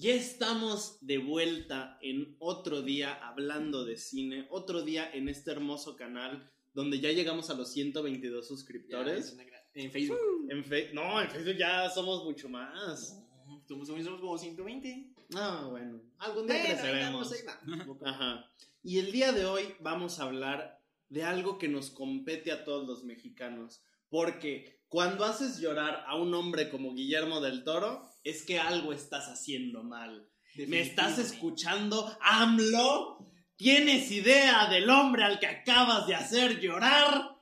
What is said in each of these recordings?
Ya estamos de vuelta en otro día hablando de cine, otro día en este hermoso canal donde ya llegamos a los 122 suscriptores. En Facebook. En fe- no, en Facebook ya somos mucho más. Somos, somos como 120. Ah, bueno, algún día Bueno, creceremos. vamos, va. Ajá. Y el día de hoy vamos a hablar de algo que nos compete a todos los mexicanos. Porque cuando haces llorar a un hombre como Guillermo del Toro, es que algo estás haciendo mal. ¿Me estás escuchando, AMLO? ¿Tienes idea del hombre al que acabas de hacer llorar?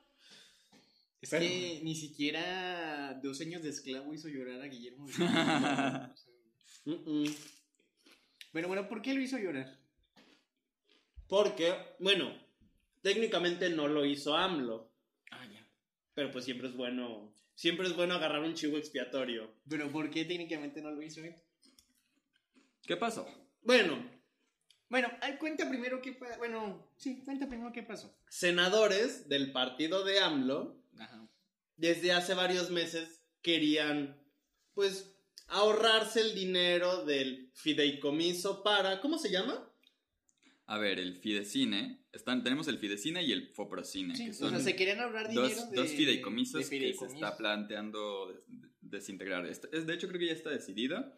Es Pero- que ni siquiera dos años de esclavo hizo llorar a Guillermo. del Toro. O sea, Mm-mm. Bueno, bueno, ¿por qué lo hizo llorar? Porque, bueno, técnicamente no lo hizo AMLO. Pero pues siempre es bueno, siempre es bueno agarrar un chivo expiatorio. Pero ¿por qué técnicamente no lo hizo él? ¿Qué pasó? Bueno, Bueno, cuenta primero qué pasó. Bueno, sí, cuenta primero qué pasó. senadores del partido de AMLO Ajá. desde hace varios meses querían, pues, ahorrarse el dinero del fideicomiso para, ¿cómo se llama? A ver, el Fidecine. Están, tenemos el Fidecine y el Foprocine, Sí, que o son sea, se querían ahorrar dinero dos, de, dos fideicomisos de que se está planteando des- desintegrar. Es- de hecho, creo que ya está decidido.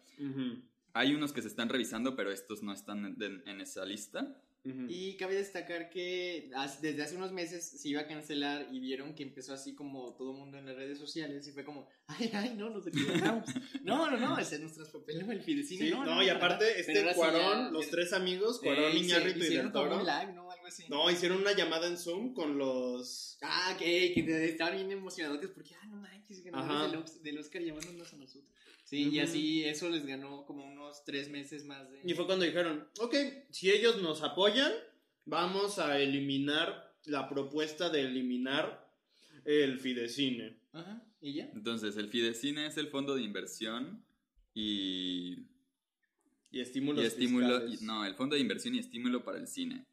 Hay unos que se están revisando, pero estos no están en, en- en esa lista. Y cabe destacar que desde hace unos meses se iba a cancelar y vieron que empezó así como todo el mundo en las redes sociales y fue como, ay, ay, no, nos equivocamos. no, no, no, ese es nuestro papel en el fidecine. Sí, no, no, no, y aparte, este Cuarón, ya- los tres amigos, Eh, Cuarón, Iñárritu y hicieron del Toro. live, ¿no? Algo así. No, hicieron una llamada en Zoom con los... Ah, que, que estaban bien emocionados porque, ah, no manches, del, Ox- del Oscar llamándonos a nosotros. Sí, y así eso les ganó como unos tres meses más de... Y fue cuando dijeron, ok, si ellos nos apoyan, vamos a eliminar la propuesta de eliminar el fidecine. Ajá, ¿y ya? Entonces, el Fidecine es el fondo de inversión y, Y estímulos y estímulo. fiscales. y- no, el fondo de inversión y estímulo para el cine.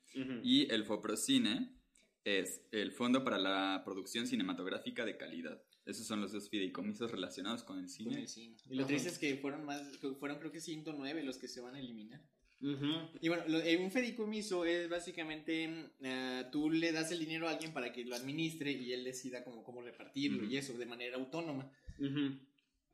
Y el Foprocine es el fondo para la producción cinematográfica de calidad. Esos son los dos fideicomisos relacionados con el Con cine. el cine. Y lo Ajá. triste es que fueron más, fueron creo que 109 los que se van a eliminar. Ujú. Y bueno, lo- eh, un fideicomiso es básicamente, ah, tú le das el dinero a alguien para que lo administre y él decida cómo, cómo repartirlo y eso de manera autónoma.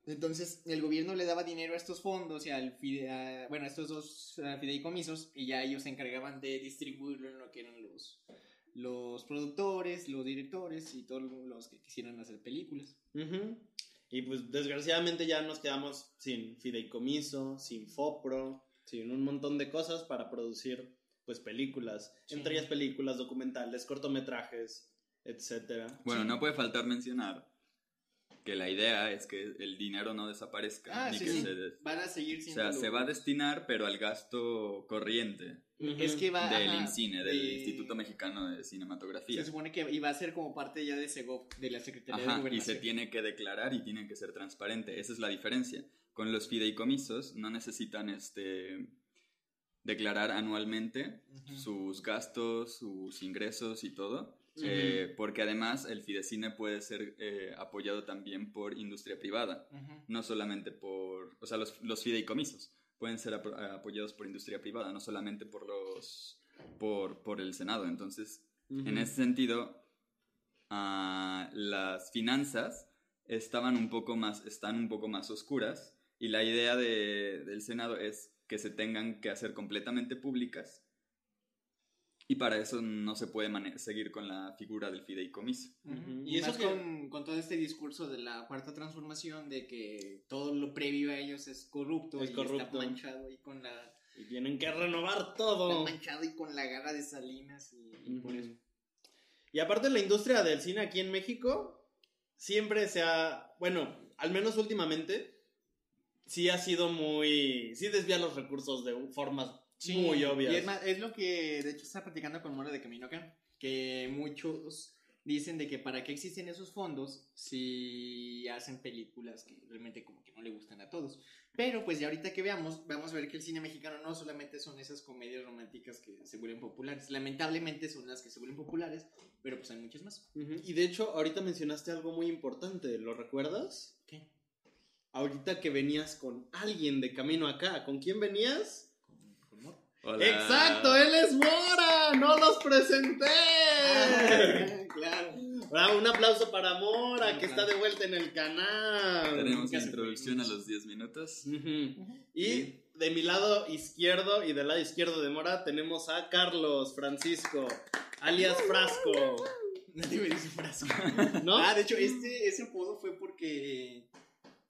Entonces, el gobierno le daba dinero a estos fondos y al fide- a- bueno, a estos dos ah, fideicomisos y ya ellos se encargaban de distribuirlo en lo que eran los, los productores, los directores y todos los que quisieran hacer películas. Ujú. Y pues desgraciadamente ya nos quedamos sin fideicomiso, sin FOPRO, sin un montón de cosas para producir pues películas, Sí. entre ellas películas, documentales, cortometrajes, etcétera. Bueno, Sí. no puede faltar mencionar que la idea es que el dinero no desaparezca. Ah, ni sí, que sí. se des- Van a seguir o siendo... sea, se va a destinar, pero al gasto corriente Es que va... del ajá, INCINE, del de- Instituto Mexicano de Cinematografía. Se supone que iba a ser como parte ya de SEGOP, de la Secretaría de Ajá, y Gobernación. se tiene que declarar y tiene que ser transparente. Esa es la diferencia. Con los fideicomisos no necesitan este declarar anualmente sus gastos, sus ingresos y todo. Eh, porque además el fidecine puede ser eh, apoyado también por industria privada, no solamente por, o sea, los, los fideicomisos pueden ser apro- apoyados por industria privada, no solamente por los, por, por el Senado. Entonces, en ese sentido, ah, las finanzas estaban un poco más, están un poco más oscuras y la idea de- del Senado es que se tengan que hacer completamente públicas y para eso no se puede seguir con la figura del fideicomiso. Y, Y eso que- con, con todo este discurso de la cuarta transformación, de que todo lo previo a ellos es corrupto Es y corrupto. está manchado y con la Y tienen que renovar está todo. manchado y con la garra de Salinas y, y por eso. Y aparte la industria del cine aquí en México siempre se ha, bueno, al menos últimamente, sí ha sido muy, sí desvía los recursos de formas muy obvias. Y es, más, es lo que de hecho está platicando con Mora de Camino acá, que muchos dicen de que para qué existen esos fondos si hacen películas que realmente como que no le gustan a todos. Pero pues ya ahorita que veamos, vamos a ver que el cine mexicano no solamente son esas comedias románticas que se vuelven populares, lamentablemente son las que se vuelven populares, pero pues hay muchas más. Y de hecho, ahorita mencionaste algo muy importante, ¿lo recuerdas? ¿Qué? ahorita que venías con alguien de camino acá, ¿con quién venías? Hola. Exacto, él es Mora, no los presenté. Ah, claro. Bravo, un aplauso para Mora, que está de vuelta en el canal. Tenemos la introducción a los 10 minutos. Y de mi lado izquierdo y del lado izquierdo de Mora tenemos a Carlos Francisco, alias Frasco. Nadie me dice frasco. ¿No? Ah, de hecho, este, ese apodo fue porque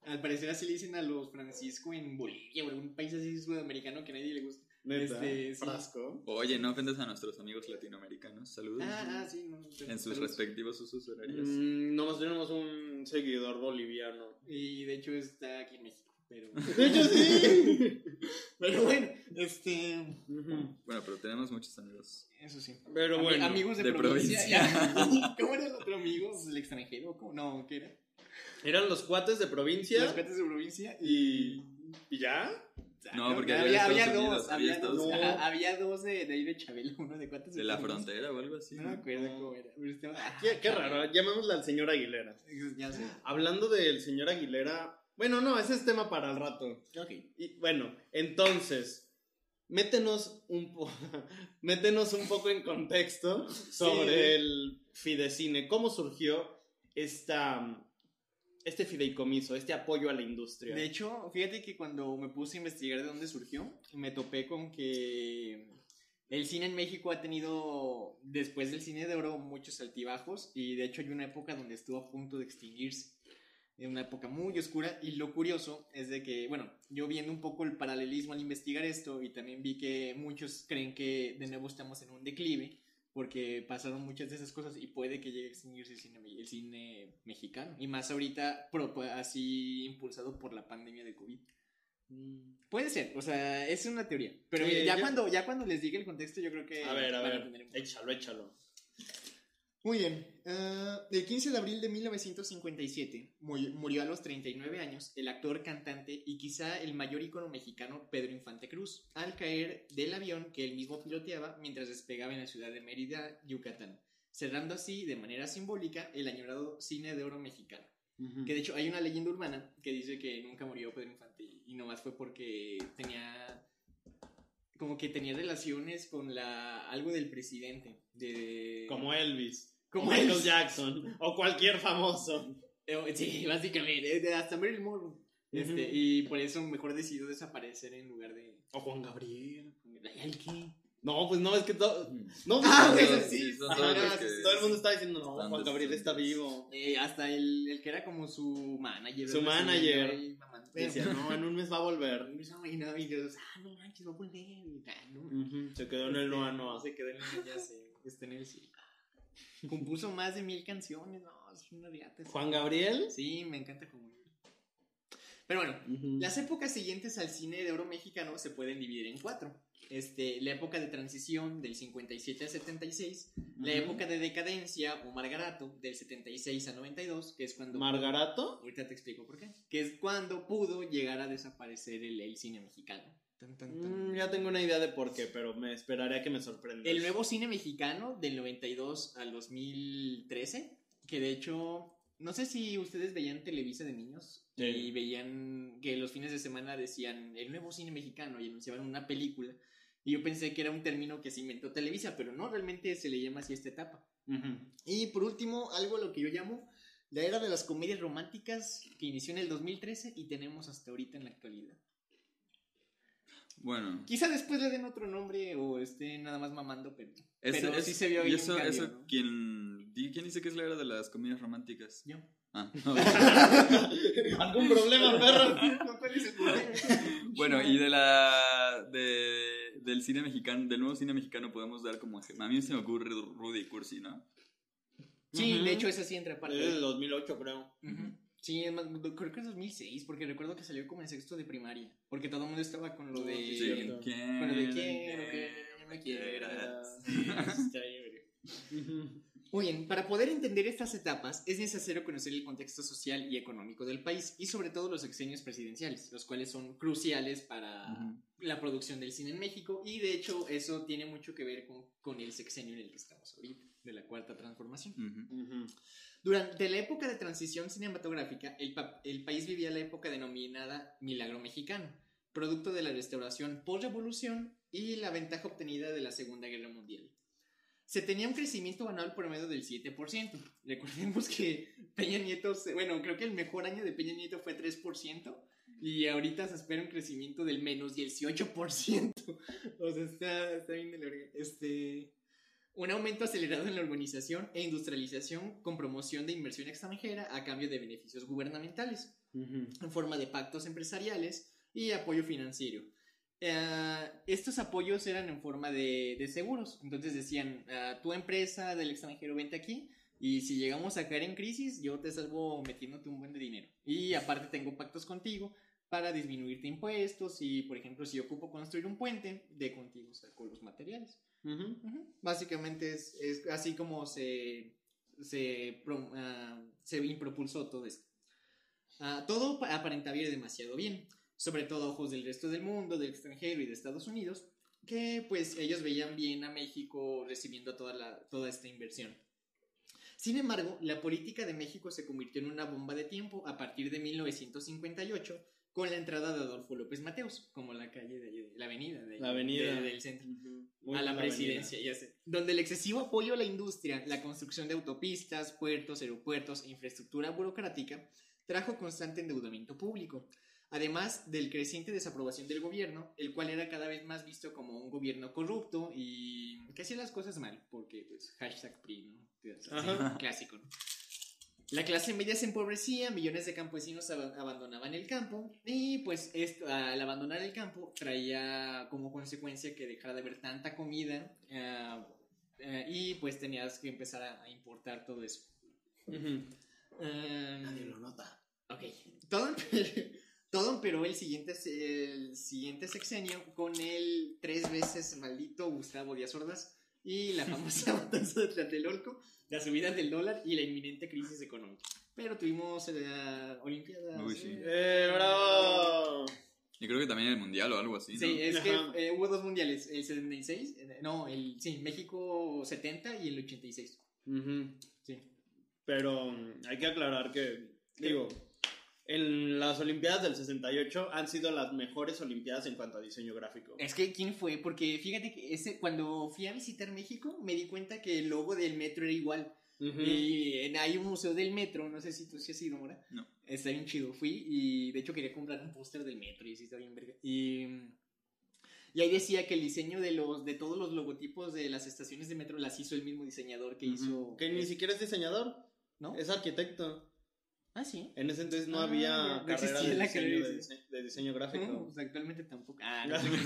al parecer así le dicen a los Francisco en Bolivia o algún país así sudamericano que a nadie le gusta. Neta, este, sí. Frasco. Oye, no ofendas a nuestros amigos latinoamericanos. Saludos. Ah, ah, sí, no. en sus saludos. respectivos usos horarios. Mm, nomás tenemos un seguidor boliviano. Y de hecho está aquí en México, pero... De hecho, sí. pero bueno, este... Bueno, pero tenemos muchos amigos. Eso sí. Pero Ami- bueno. amigos de, de provincia. provincia. ¿Cómo era el otro amigo? ¿El extranjero? ¿Cómo? No, ¿qué era? Eran los cuates de provincia. Los cuates de provincia y. ¿Y ya? No, porque había, había dos, había dos, ajá, había dos de, de ahí de Chabelo, uno de cuates De la frontera o algo así. No me acuerdo No. cómo era. ah, Qué, qué raro. Llamémosle al señor Aguilera. Ya sé. Hablando del señor Aguilera. Bueno, no, ese es tema para el rato. Ok. Y bueno, entonces. Métenos un, po- métenos un poco en contexto sobre Sí. el Fidecine. ¿Cómo surgió esta, este fideicomiso, este apoyo a la industria? De hecho, fíjate que cuando me puse a investigar de dónde surgió, me topé con que el cine en México ha tenido, después del cine de oro, muchos altibajos y de hecho hay una época donde estuvo a punto de extinguirse. En una época muy oscura y lo curioso es de que, bueno, yo viendo un poco el paralelismo al investigar esto y también vi que muchos creen que de nuevo estamos en un declive porque pasaron muchas de esas cosas y puede que llegue a extinguirse el cine, el cine mexicano. Y más ahorita, pro- así impulsado por la pandemia de COVID. Mm. Puede ser, o sea, es una teoría. Pero Sí, ya, yo- Cuando, ya cuando les diga el contexto, yo creo que. A ver, a ver. Échalo, échalo. Muy bien. ah, el 15 de abril de 1957 mu- murió a los 39 años el actor, cantante y quizá el mayor ícono mexicano Pedro Infante Cruz, al caer del avión que él mismo piloteaba mientras despegaba en la ciudad de Mérida, Yucatán, cerrando así de manera simbólica el añorado cine de oro mexicano. Que de hecho hay una leyenda urbana que dice que nunca murió Pedro Infante y nomás fue porque tenía como que tenía relaciones con la algo del presidente de Como Elvis. Como Michael Elvis. Jackson. O cualquier famoso. Eh, sí básicamente de- hasta Marilyn Monroe este y por eso mejor decidió desaparecer en lugar de O Juan Gabriel. No, pues no, es que todo. No, Ah, pues, sí, sí, ajá, sí, que todo el mundo está diciendo, no, Juan Gabriel está vivo. Eh, hasta el, el que era como su manager Su manager. ahí mamando. Decía, no, en un mes va a volver. y no, y Dios, ah, no manches, va a volver. y, ah, no, Ujú, Se quedó en el Noa Noa. Se quedó en el ya sé, está en el cielo. Compuso más de mil canciones, no, es una riata. Juan Gabriel. Sí, me encanta como él. Pero bueno, las épocas siguientes al cine de oro mexicano se pueden dividir en cuatro. Este, la época de transición del 57 al 76, la Ujú. época de decadencia o margarato del 76 a 92, que es cuando... Margarato. Ahorita te explico por qué. Que es cuando pudo llegar a desaparecer el, el cine mexicano. Tan, tan, tan. Mm, ya tengo una idea de por qué, pero me esperaré a que me sorprenda. El nuevo cine mexicano del 92 al 2013, que de hecho, no sé si ustedes veían Televisa de niños Sí. y veían que los fines de semana decían el nuevo cine mexicano y anunciaban una película. Y yo pensé que era un término que se inventó Televisa, pero no, realmente se le llama así a esta etapa. Ujú. Y por último, algo a lo que yo llamo la era de las comedias románticas que inició en el 2013 y tenemos hasta ahorita en la actualidad. Bueno, Quizá después le den otro nombre o esté nada más mamando, pero, ese- pero es- sí se vio ahí y eso, cambio, eso ¿no? ¿quién, ¿quién dice que es la era de las comedias románticas? Yo. Ah, ¿Algún problema, perro? No puedes escoger. bueno, y de la de, del cine mexicano, del nuevo cine mexicano podemos dar como ejemplo. A mí se me ocurre Rudy Cursi, ¿no? Sí, de hecho esa sí entra aparte. Es del 2008, creo. Ujú. Sí, es más, creo que es 2006, porque recuerdo que salió como en sexto de primaria, porque todo el mundo estaba con lo No, de... sí. ¿quién? Con lo de quiero que me quieras. Está. Muy bien, para poder entender estas etapas es necesario conocer el contexto social y económico del país y sobre todo los sexenios presidenciales, los cuales son cruciales para Ujú. la producción del cine en México y de hecho eso tiene mucho que ver con, con el sexenio en el que estamos ahorita, de la cuarta transformación. Ujú. Ujú. Durante la época de transición cinematográfica, el, pa- el país vivía la época denominada Milagro Mexicano, producto de la restauración post-revolución y la ventaja obtenida de la Segunda Guerra Mundial. Se tenía un crecimiento anual promedio del 7%. Recordemos que Peña Nieto, bueno, creo que el mejor año de Peña Nieto fue 3%. Y ahorita se espera un crecimiento del menos 18%. O sea, está, está bien de la. Este, un aumento acelerado en la urbanización e industrialización con promoción de inversión extranjera a cambio de beneficios gubernamentales en forma de pactos empresariales y apoyo financiero. Eh, estos apoyos eran en forma de, de seguros. Entonces decían, ah, tu empresa del extranjero vente aquí y si llegamos a caer en crisis, yo te salvo metiéndote un buen de dinero. Y aparte tengo pactos contigo para disminuirte impuestos y, por ejemplo, si ocupo construir un puente, de contigo saco los materiales. Ujú. Básicamente es, es así como se, se, pro- ah, se impropulsó todo esto. Ah, todo pa- aparentaba ir demasiado bien, sobre todo a ojos del resto del mundo, del extranjero y de Estados Unidos, que pues ellos veían bien a México recibiendo toda, la, toda esta inversión. Sin embargo, la política de México se convirtió en una bomba de tiempo a partir de 1958 con la entrada de Adolfo López Mateos, como la calle de, ahí, la avenida, de La avenida. de- del centro. Muy a la presidencia, ya sé. Donde el excesivo apoyo a la industria, la construcción de autopistas, puertos, aeropuertos e infraestructura burocrática trajo constante endeudamiento público. Además del creciente desaprobación del gobierno, el cual era cada vez más visto como un gobierno corrupto y que hacía las cosas mal, porque pues hashtag PRI, ¿no? Así, clásico, ¿no? La clase media se empobrecía, millones de campesinos ab- abandonaban el campo y pues esto, al abandonar el campo traía como consecuencia que dejara de haber tanta comida ah, eh, y pues tenías que empezar a, a importar todo eso. Ah, Nadie lo nota. Ok. Todo, empe- todo empeoró el siguiente, el siguiente sexenio con el tres veces maldito Gustavo Díaz Ordaz y la famosa matanza de Tlatelolco, la subida del dólar y la inminente crisis económica. Pero tuvimos la Olimpiada. Uy, sí. ¡Eh, bravo! Y creo que también el mundial o algo así. ¿no? Sí, es Ajá. que eh, hubo dos mundiales, el 76, eh, no, el, sí, México 70 y el 86. Ujú. Sí. Pero mm, hay que aclarar que, digo, en las Olimpiadas del 68 han sido las mejores Olimpiadas en cuanto a diseño gráfico. Es que, ¿quién fue? Porque fíjate que ese, cuando fui a visitar México, me di cuenta que el logo del metro era igual. Y en- hay un museo del metro, no sé si tú sí has ido, Mora. No. Está bien chido. Fui y de hecho quería comprar un póster del metro y sí está bien verga. Y, y ahí decía que el diseño de los de todos los logotipos de las estaciones de metro las hizo el mismo diseñador que hizo. Que ni siquiera es diseñador, ¿No? es arquitecto. Ah, sí. En ese entonces no Ah, había no carrera existía de, la diseño, carrera de, de dise- de diseño No, gráfico. pues actualmente tampoco. Ah, no sé qué.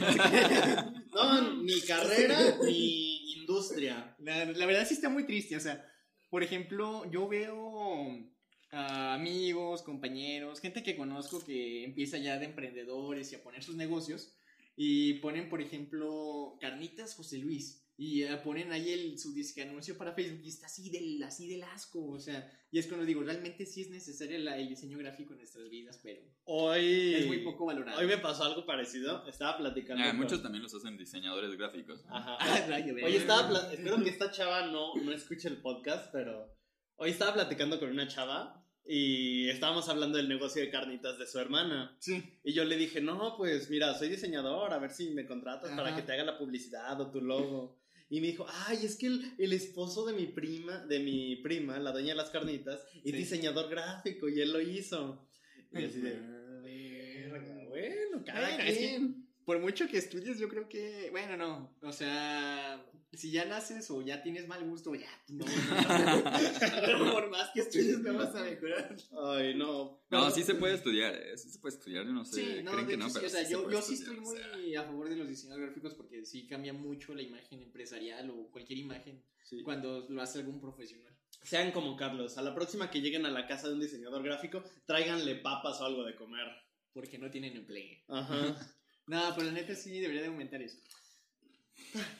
No, ni carrera ni industria. La, la verdad sí está muy triste, o sea, por ejemplo, yo veo a amigos, compañeros, gente que conozco que empieza ya de emprendedores y a poner sus negocios y ponen, por ejemplo, Carnitas José Luis y eh, ponen ahí el, su disque anuncio para Facebook y está así del, así del asco, o sea, y es cuando digo, realmente sí es necesario la- el diseño gráfico en nuestras vidas, pero Hoy, es muy poco valorado. hoy me pasó algo parecido. Estaba platicando. Ah, con- muchos también los hacen diseñadores gráficos. Ajá. Ah, verga. estaba pla- espero que esta chava no, no escuche el podcast, pero hoy estaba platicando con una chava y estábamos hablando del negocio de carnitas de su hermana. Sí. Y yo le dije, no, pues mira, soy diseñador, a ver si me contratas para Ajá. que te haga la publicidad o tu logo. Y me dijo, ay, es que el, el esposo de mi prima, de mi prima, la dueña de las carnitas, es Sí. diseñador gráfico y él lo hizo. Y así de, "Verga, bueno, cada quien. Por mucho que estudies, yo creo que, bueno, no, o sea, si ya naces o ya tienes mal gusto, ya, no, no, no. por más que estudies no vas a mejorar. Ay, no. No, sí se puede estudiar, ¿eh? Sí se puede estudiar, yo no sé. Sí, no, creen de que no, hecho, pero o sea, sí se yo, puede yo sí estoy o sea. muy a favor de los diseños gráficos porque sí cambia mucho la imagen empresarial o cualquier imagen Sí. cuando lo hace algún profesional. Sean como Carlos, a la próxima que lleguen a la casa de un diseñador gráfico, tráiganle papas o algo de comer. Porque no tienen empleo. Ajá. No, pero la neta sí debería de aumentar eso.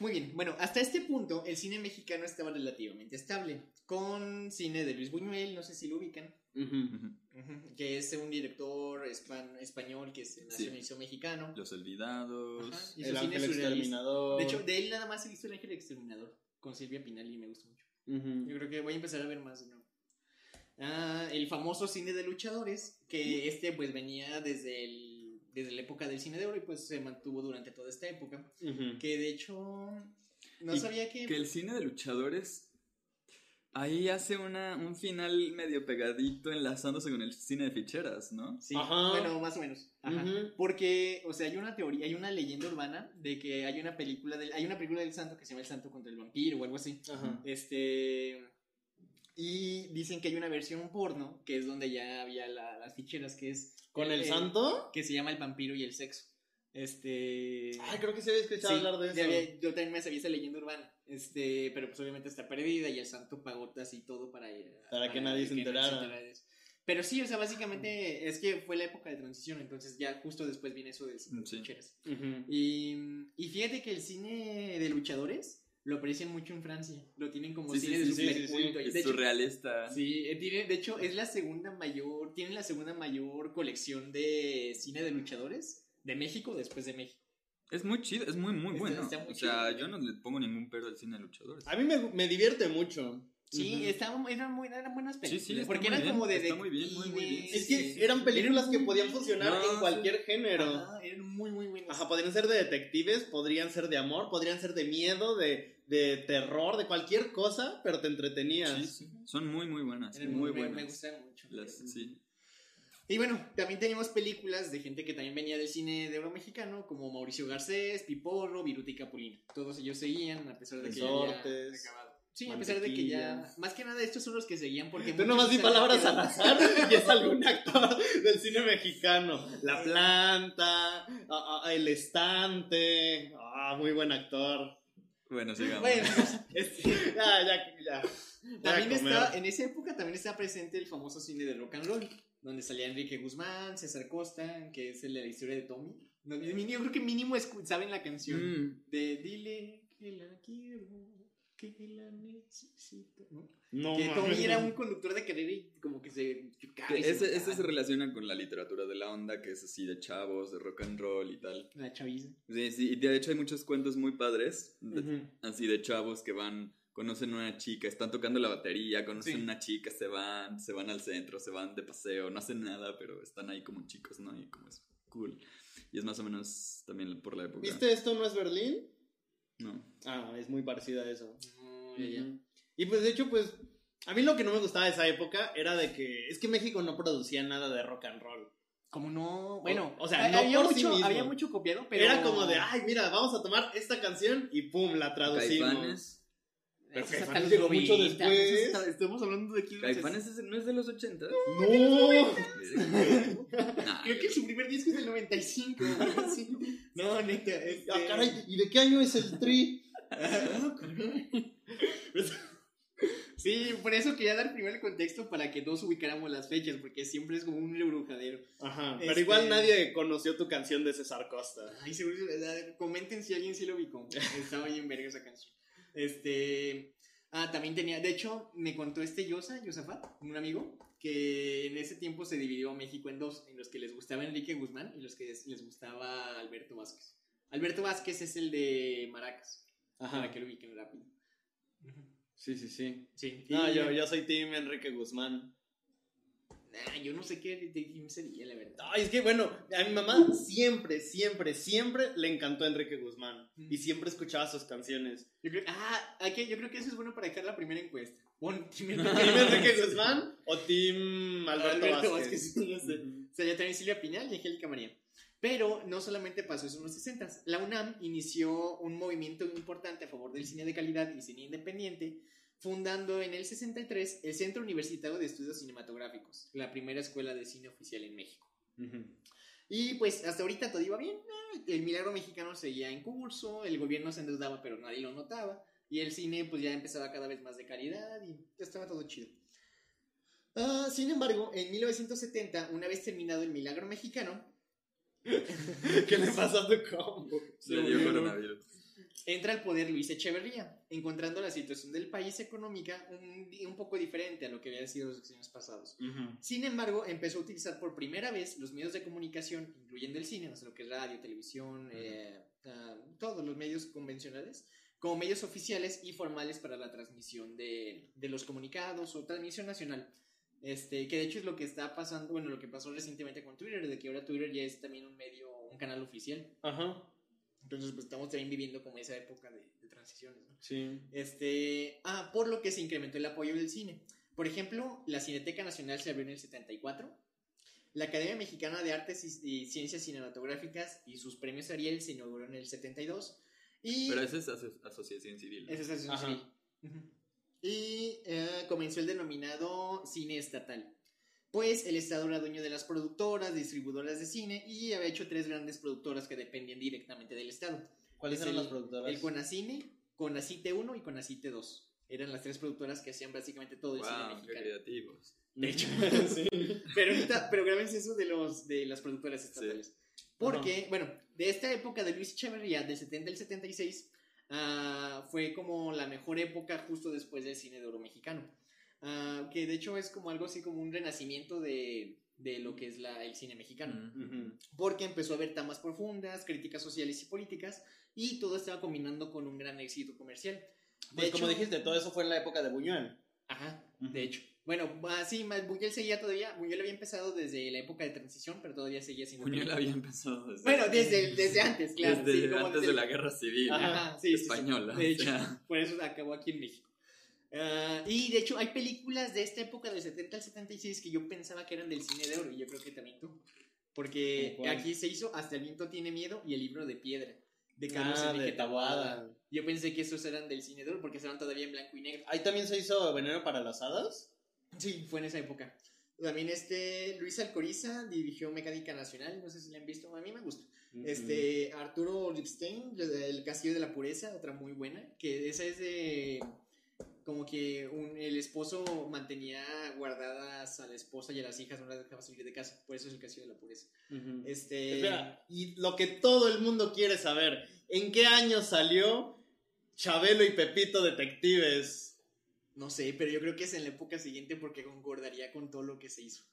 Muy bien, bueno, hasta este punto el cine mexicano estaba relativamente estable, con cine de Luis Buñuel, no sé si lo ubican, Ujú. Ujú. Ujú, que es un director espan- español que se nacionalizó mexicano. Los olvidados. Ajá, hizo El ángel exterminador. De hecho, de él nada más he visto El Ángel Exterminador con Silvia Pinal y me gusta mucho. Ujú. Yo creo que voy a empezar a ver más de nuevo. Ah, el famoso cine de luchadores, que este pues venía desde, el, desde la época del cine de oro y pues se mantuvo durante toda esta época. Que de hecho, no Y sabía que... Que el cine de luchadores ahí hace una, un final medio pegadito enlazándose con el cine de ficheras, ¿no? Sí, Ajá. bueno, más o menos. Ajá. Porque, o sea, hay una teoría, hay una leyenda urbana de que hay una película del, hay una película del santo que se llama El Santo contra el Vampiro o algo así. Ajá. Este. Y dicen que hay una versión porno, que es donde ya había la- las ficheras, que es. ¿Con el eh, santo? Que se llama El vampiro y el sexo. Este. Ay, creo que se había escuchado sí, hablar de eso. había- yo también me sabía esa leyenda urbana. Este, pero pues obviamente está perdida y el santo pagó así todo para. Para que nadie se enterara. Pero sí, o sea, básicamente es que fue la época de transición, entonces ya justo después viene eso de Sí. ficheras. Y fíjate que el cine de luchadores lo aprecian mucho en Francia. Lo tienen como Sí, cine sí, de sí, superculto. sí, sí. Y Es de hecho, surrealista. sí, eh, tiene, de hecho, es la segunda mayor, tienen la segunda mayor colección de cine de luchadores de México después de México. Es muy chido, es muy, muy Está- bueno. está muy o sea, chido. yo no le pongo ningún pero al cine de luchadores. A mí me, me divierte mucho. Sí, estaban, eran, muy, eran buenas películas. sí, porque eran bien, como de está muy bien, muy, muy bien. detectives, Es que sí. eran películas Eran que podían funcionar No, en cualquier género. Ajá, eran muy, muy buenas. Ajá, podrían ser de detectives, podrían ser de amor, podrían ser de miedo, de, de terror, de cualquier cosa, pero te entretenías. Sí, sí. Son muy, muy buenas. Eran muy me- buenas. Me gustaban mucho. Las- sí. Y bueno, también teníamos películas de gente que también venía del cine de oro mexicano, como Mauricio Garcés, Piporro, Viruta y Capulina. Todos ellos seguían, a pesar de que ya había. Sí, a pesar de que ya... Más que nada, estos son los que seguían porque... Tú nomás di palabras al azar y es algún actor del cine mexicano. La planta, ah, ah, el estante. Ah, muy buen actor. Bueno, sigamos. Bueno, Ya, ya, ya. también estaba, en esa época también estaba presente el famoso cine de rock and roll, donde salía Enrique Guzmán, César Costa, que es el de la historia de Tommy. No, yo creo que mínimo saben la canción. Mm, De dile que la quiero, que la necesito, ¿no? No, que. Tommy era un conductor de carrera y como que se chocaba que y se ese, ese se relaciona con la literatura de la onda, que es así de chavos, de rock and roll y tal. La chaviza. Sí, sí, y de hecho hay muchos cuentos muy padres, de- Ujú. así de chavos que van, conocen una chica, están tocando la batería, conocen Sí. una chica, se van, se van al centro, se van de paseo, no hacen nada, pero están ahí como chicos, ¿no? Y como es cool. Y es más o menos también por la época. ¿Viste esto no es Berlín? No. Ah, es muy parecida a eso. No, ya, ya. Ujú. Y pues de hecho, pues, a mí lo que no me gustaba de esa época era de que es que México no producía nada de rock and roll. Como no, bueno, o sea, no había, por sí mucho, mismo. había mucho copiado, pero Era como de, ay, mira, vamos a tomar esta canción y pum, la traducimos. Caifanes. Pero Caifanes llegó mucho 90, después. estamos hablando de aquí. Caifanes es- no es de los 80. No. Creo que su primer disco es del 95. algo así. No, neta. Este... Ah, caray, ¿y de qué año es el tri? Ah, caray. Sí, por eso quería dar primero el contexto para que todos ubicáramos las fechas, porque siempre es como un rebrujadero. Ajá, Este- pero igual nadie conoció tu canción de César Costa. Ay, seguro, comenten si alguien sí lo ubicó. Estaba bien verga esa canción. Este. Ah, también tenía. De hecho, me contó este Yosa, Yosafat, un amigo, que en ese tiempo se dividió México en dos: en los que les gustaba Enrique Guzmán y los que les gustaba Alberto Vázquez. Alberto Vázquez es el de Maracas, para que lo ubiquen rápido. Sí, sí, sí. Sí. No, Y- yo, yo soy Team Enrique Guzmán. Ah, yo no sé qué de quién sería, la verdad. Ay, es que bueno, a mi mamá siempre, siempre, siempre le encantó Enrique Guzmán. Mm. Y siempre escuchaba sus canciones. Yo creo, ah, que, yo creo que eso es bueno para dejar la primera encuesta. Pon Team ¿Team Enrique Guzmán o Team Alberto, Alberto Vázquez? Vázquez, no sé. Ujú. Sería también Silvia Pinal y Angélica María. Pero no solamente pasó eso en los 60 La UNAM inició un movimiento importante a favor del cine de calidad y cine independiente, fundando en el 63 el Centro Universitario de Estudios Cinematográficos, la primera escuela de cine oficial en México. Y pues hasta ahorita todo iba bien. ¿no? El milagro mexicano seguía en curso, el gobierno se endeudaba pero nadie lo notaba. Y el cine pues ya empezaba cada vez más de calidad y ya estaba todo chido. Ah, sin embargo, en 1970, una vez terminado el milagro mexicano, ¿Qué le pasó a tu combo? Le dio coronavirus. Entra al poder Luis Echeverría, encontrando la situación del país económica un, un poco diferente a lo que había sido los años pasados. Ujú. Sin embargo, empezó a utilizar por primera vez los medios de comunicación, incluyendo el cine, o sea, lo que es radio, televisión, eh, ah, todos los medios convencionales, como medios oficiales y formales para la transmisión de, de los comunicados o transmisión nacional. Este, que de hecho es lo que está pasando, bueno, lo que pasó recientemente con Twitter, de que ahora Twitter ya es también un medio, un canal oficial. Ajá. Entonces, pues estamos también viviendo como esa época de, de transiciones, ¿no? Sí. Este, ah, por lo que se incrementó el apoyo del cine. Por ejemplo, la Cineteca Nacional se abrió en el 74. La Academia Mexicana de Artes y, y Ciencias Cinematográficas y sus premios Ariel se inauguró en el 72. Y Pero esa es aso- asociación civil. ¿no? esa es asociación Ajá. civil. Y eh, comenzó el denominado cine estatal. Pues el Estado era dueño de las productoras, distribuidoras de cine y había hecho tres grandes productoras que dependían directamente del Estado. ¿Cuáles Es eran el- las productoras? El Conacine, Conacite 1 y Conacite 2. Eran las tres productoras que hacían básicamente todo el cine Wow, qué mexicano. creativos. De hecho. sí. Pero ahorita, pero grábense eso de los de las productoras estatales. Porque, bueno, de esta época de Luis Echeverría, del 70 al 76, ah, fue como la mejor época justo después del cine de oro mexicano. Ah, que de hecho es como algo así como un renacimiento de, de lo que es la, el cine mexicano. Mm. Ujú. Porque empezó a haber tamas profundas, críticas sociales y políticas, y todo estaba combinando con un gran éxito comercial. De Pues como hecho- dijiste, todo eso fue en la época de Buñuel. Ajá, Ujú. de hecho. Bueno, ah, sí, más Buñuel seguía todavía. Buñuel había empezado desde la época de transición, pero todavía seguía sin Buñuel había empezado desde, Bueno, desde, desde antes, claro. desde sí, como antes desde de el- la guerra civil Ajá, sí, sí, sí. española. De o hecho, sea, por eso acabó aquí en México. Ah, y de hecho, hay películas de esta época, del 70 al 76, que yo pensaba que eran del cine de oro, y yo creo que también tú. Porque aquí se hizo Hasta el viento tiene miedo y el libro de piedra. De Carlos Ah, Enrique de Taboada. Yo pensé que esos eran del cine de oro porque estaban todavía en blanco y negro. Ahí también se hizo Veneno para las Hadas. Sí, fue en esa época. También este Luis Alcoriza dirigió Mecánica Nacional, no sé si la han visto, a mí me gusta. Este Arturo Lipstein, El Castillo de la Pureza, otra muy buena, que esa es de como que un- el esposo mantenía guardadas a la esposa y a las hijas, no las dejaba salir de casa, por eso es el Castillo de la Pureza. Este Espera, y lo que todo el mundo quiere saber, ¿en qué año salió Chabelo y Pepito Detectives? no sé, pero yo creo que es en la época siguiente porque concordaría con todo lo que se hizo.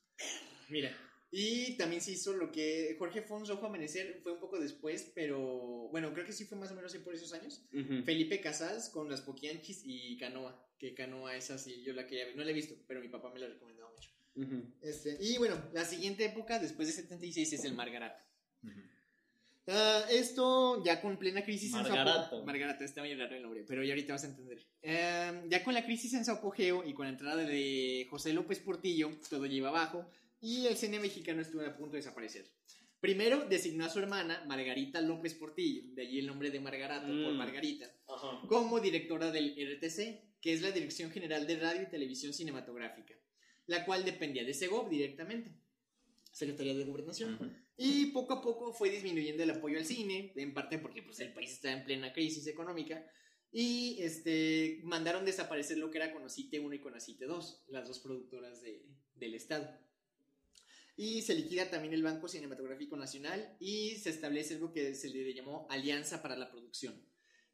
Mira, Y también se hizo lo que Jorge Fons Rojo Amanecer fue un poco después, pero bueno, creo que sí fue más o menos por esos años. Felipe Casals con las Poquianchis y Canoa, que Canoa es así, yo la que no la he visto, pero mi papá me la recomendaba mucho. Este, y bueno, la siguiente época después de 76 es el Margarato. ujú. Ah, esto ya con plena crisis en su apogeo. Margarato, está muy raro el nombre, pero ya ahorita vas a entender. Eh, ya con la crisis en su apogeo y con la entrada de José López Portillo, todo lleva abajo y el cine mexicano estuvo a punto de desaparecer. Primero designó a su hermana, Margarita López Portillo, de allí el nombre de Margarato por Mm. Margarita, Ajá. como directora del RTC, que es la Dirección General de Radio y Televisión Cinematográfica, la cual dependía de SEGOV directamente, Secretaría de Gobernación. Y poco a poco fue disminuyendo el apoyo al cine, en parte porque pues, el país estaba en plena crisis económica. Y este, mandaron desaparecer lo que era Conocite 1 y Conocite 2, las dos productoras de- del Estado. Y se liquida también el Banco Cinematográfico Nacional y se establece algo que se le llamó Alianza para la Producción.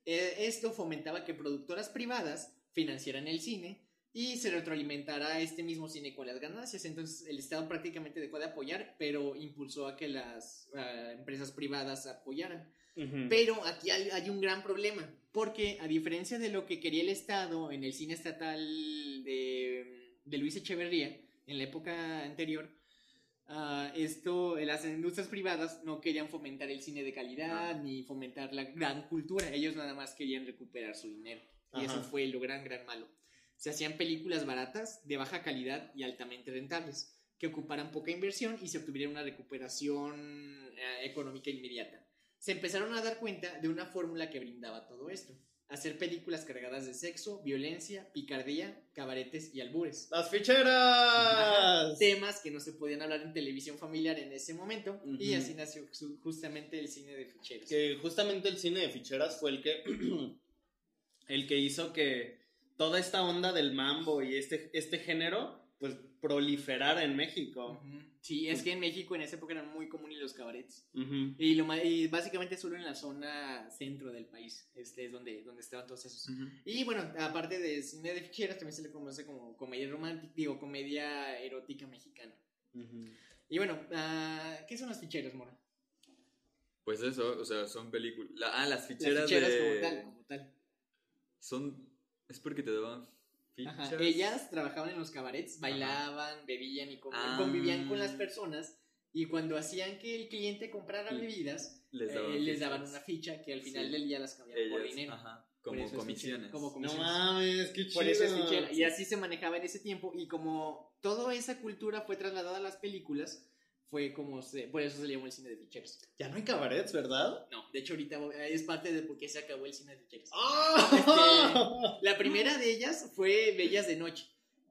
Eh, esto fomentaba que productoras privadas financiaran el cine y se retroalimentara este mismo cine con las ganancias. Entonces el Estado prácticamente dejó de apoyar, pero impulsó a que las ah, empresas privadas apoyaran. Pero aquí hay, hay un gran problema, porque a diferencia de lo que quería el Estado en el cine estatal de, de Luis Echeverría, en la época anterior, ah, esto, las industrias privadas no querían fomentar el cine de calidad ni fomentar la gran cultura, ellos nada más querían recuperar su dinero. Y Ajá. eso fue lo gran, gran malo. Se hacían películas baratas, de baja calidad y altamente rentables, que ocuparan poca inversión y se obtuviera una recuperación eh, económica inmediata. Se empezaron a dar cuenta de una fórmula que brindaba todo esto. Hacer películas cargadas de sexo, violencia, picardía, cabaretes y albures. ¡Las ficheras! Temas que no se podían hablar en televisión familiar en ese momento. Y así nació justamente el cine de ficheros. Que justamente el cine de ficheras fue el que el que hizo que toda esta onda del mambo y este, este género pues proliferara en México. Sí, es que en México en esa época eran muy comunes los cabarets. Y, lo, y básicamente solo en la zona centro del país este es donde, donde estaban todos esos. Y bueno, aparte de cine de ficheras, también se le conoce como comedia romántica, digo, comedia erótica mexicana. Y bueno, ah, ¿qué son las ficheras, Mora? Pues eso, o sea, son películas. la- ah, las Las ficheras, ficheras de. como tal, como tal. Son. Es porque te daban Ajá. Ellas trabajaban en los cabarets, bailaban, bebían y Ah. convivían con las personas. Y cuando hacían que el cliente comprara bebidas, les eh, daban, les daban fichas. una ficha que al final Sí. del día las cambiaban por dinero. ajá, como comisiones. como No mames, qué chido. Por eso es fichera. Y así se manejaba en ese tiempo. Y como toda esa cultura fue trasladada a las películas, fue como se, por eso se le llamó el cine de ficheros. Ya no hay cabarets, ¿verdad? No, de hecho ahorita es parte de por qué se acabó el cine de ficheros. ¡Ah! La primera de ellas fue Bellas de Noche.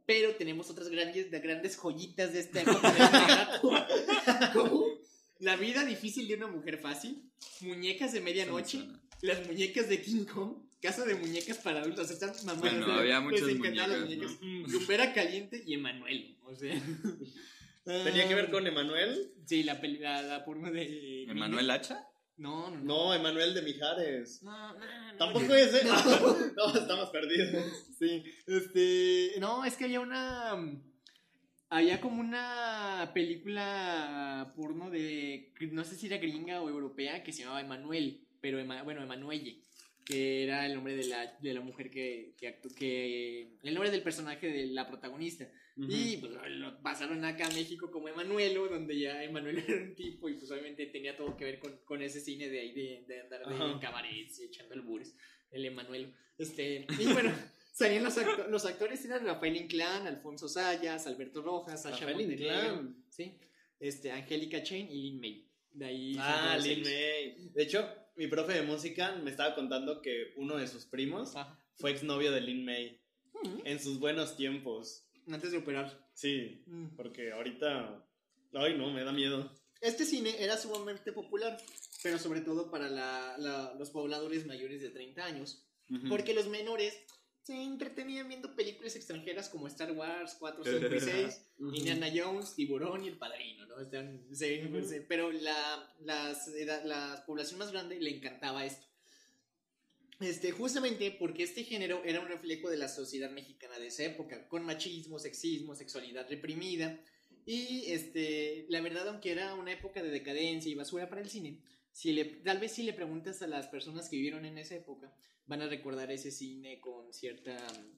Pero tenemos otras grandes, de grandes joyitas de esta época como La vida difícil de una mujer fácil, Muñecas de medianoche. Las muñecas de King Kong, Casa de muñecas para adultos, están mamadas. Bueno, había muchas encantaban las muñecas, muñecas. Rumbera Caliente y Emanuel, o sea. ¿Tenía que ver con Emanuel? Sí, la, peli- la, la porno de... ¿Emanuel Hacha? No, no, no. No, Emanuel de Mijares. No, no, no. Tampoco es, ¿eh? No, estamos perdidos. Sí, este, no, es que había una, había como una película porno de, no sé si era gringa o europea, que se llamaba Emanuel, pero, Ema- bueno, Emanuelle, que era el nombre de la, de la mujer que, que actuó, que, el nombre del personaje de la protagonista. Y pues lo pasaron acá a México como Emanuelo, donde ya Emanuel era un tipo y pues obviamente tenía todo que ver con, con ese cine de ahí de, de andar de Ajá. cabarets y echando albures, el Emanuelo. Este, y bueno, salían los, acto- los actores eran Rafael Inclán, Alfonso Sayas, Alberto Rojas, Sasha Rafael Montenegro, Inclán. sí, este, Angélica Chain y Lin May. De ahí Ah, Lin. May. De hecho, mi profe de música me estaba contando que uno de sus primos Ajá. fue exnovio de Lin May Mm, en sus buenos tiempos. Antes de operar. Sí, Mm. porque ahorita. Ay, no, me da miedo. Este cine era sumamente popular, pero sobre todo para la- la- los pobladores mayores de 30 años, porque los menores se entretenían viendo películas extranjeras como Star Wars 4, 5 y 6, Indiana Jones, Tiburón y El Padrino, ¿no? Están- se- pero la, las edad- la población más grande le encantaba esto. Este, justamente porque este género era un reflejo de la sociedad mexicana de esa época, con machismo, sexismo, sexualidad reprimida. Y este, la verdad, aunque era una época de decadencia y basura para el cine, si le, tal vez si le preguntas a las personas que vivieron en esa época, van a recordar ese cine con cierta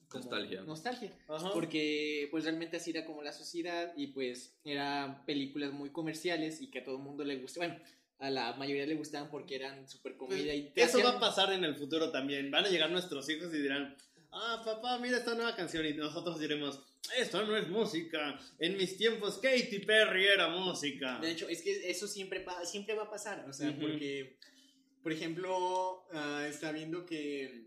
como, Nostalgia. nostalgia. Ajá. Porque pues realmente así era como la sociedad y pues eran películas muy comerciales y que a todo el mundo le gusta. Bueno, a la mayoría le gustaban porque eran súper comida y te Pues, Eso hacían- va a pasar en el futuro también. Van a llegar nuestros hijos y dirán, ah, papá, mira esta nueva canción. Y nosotros diremos, esto no es música. En mis tiempos Katy Perry era música. De hecho, es que eso siempre, siempre va a pasar. O sea, Ujú. porque, por ejemplo, ah, está viendo que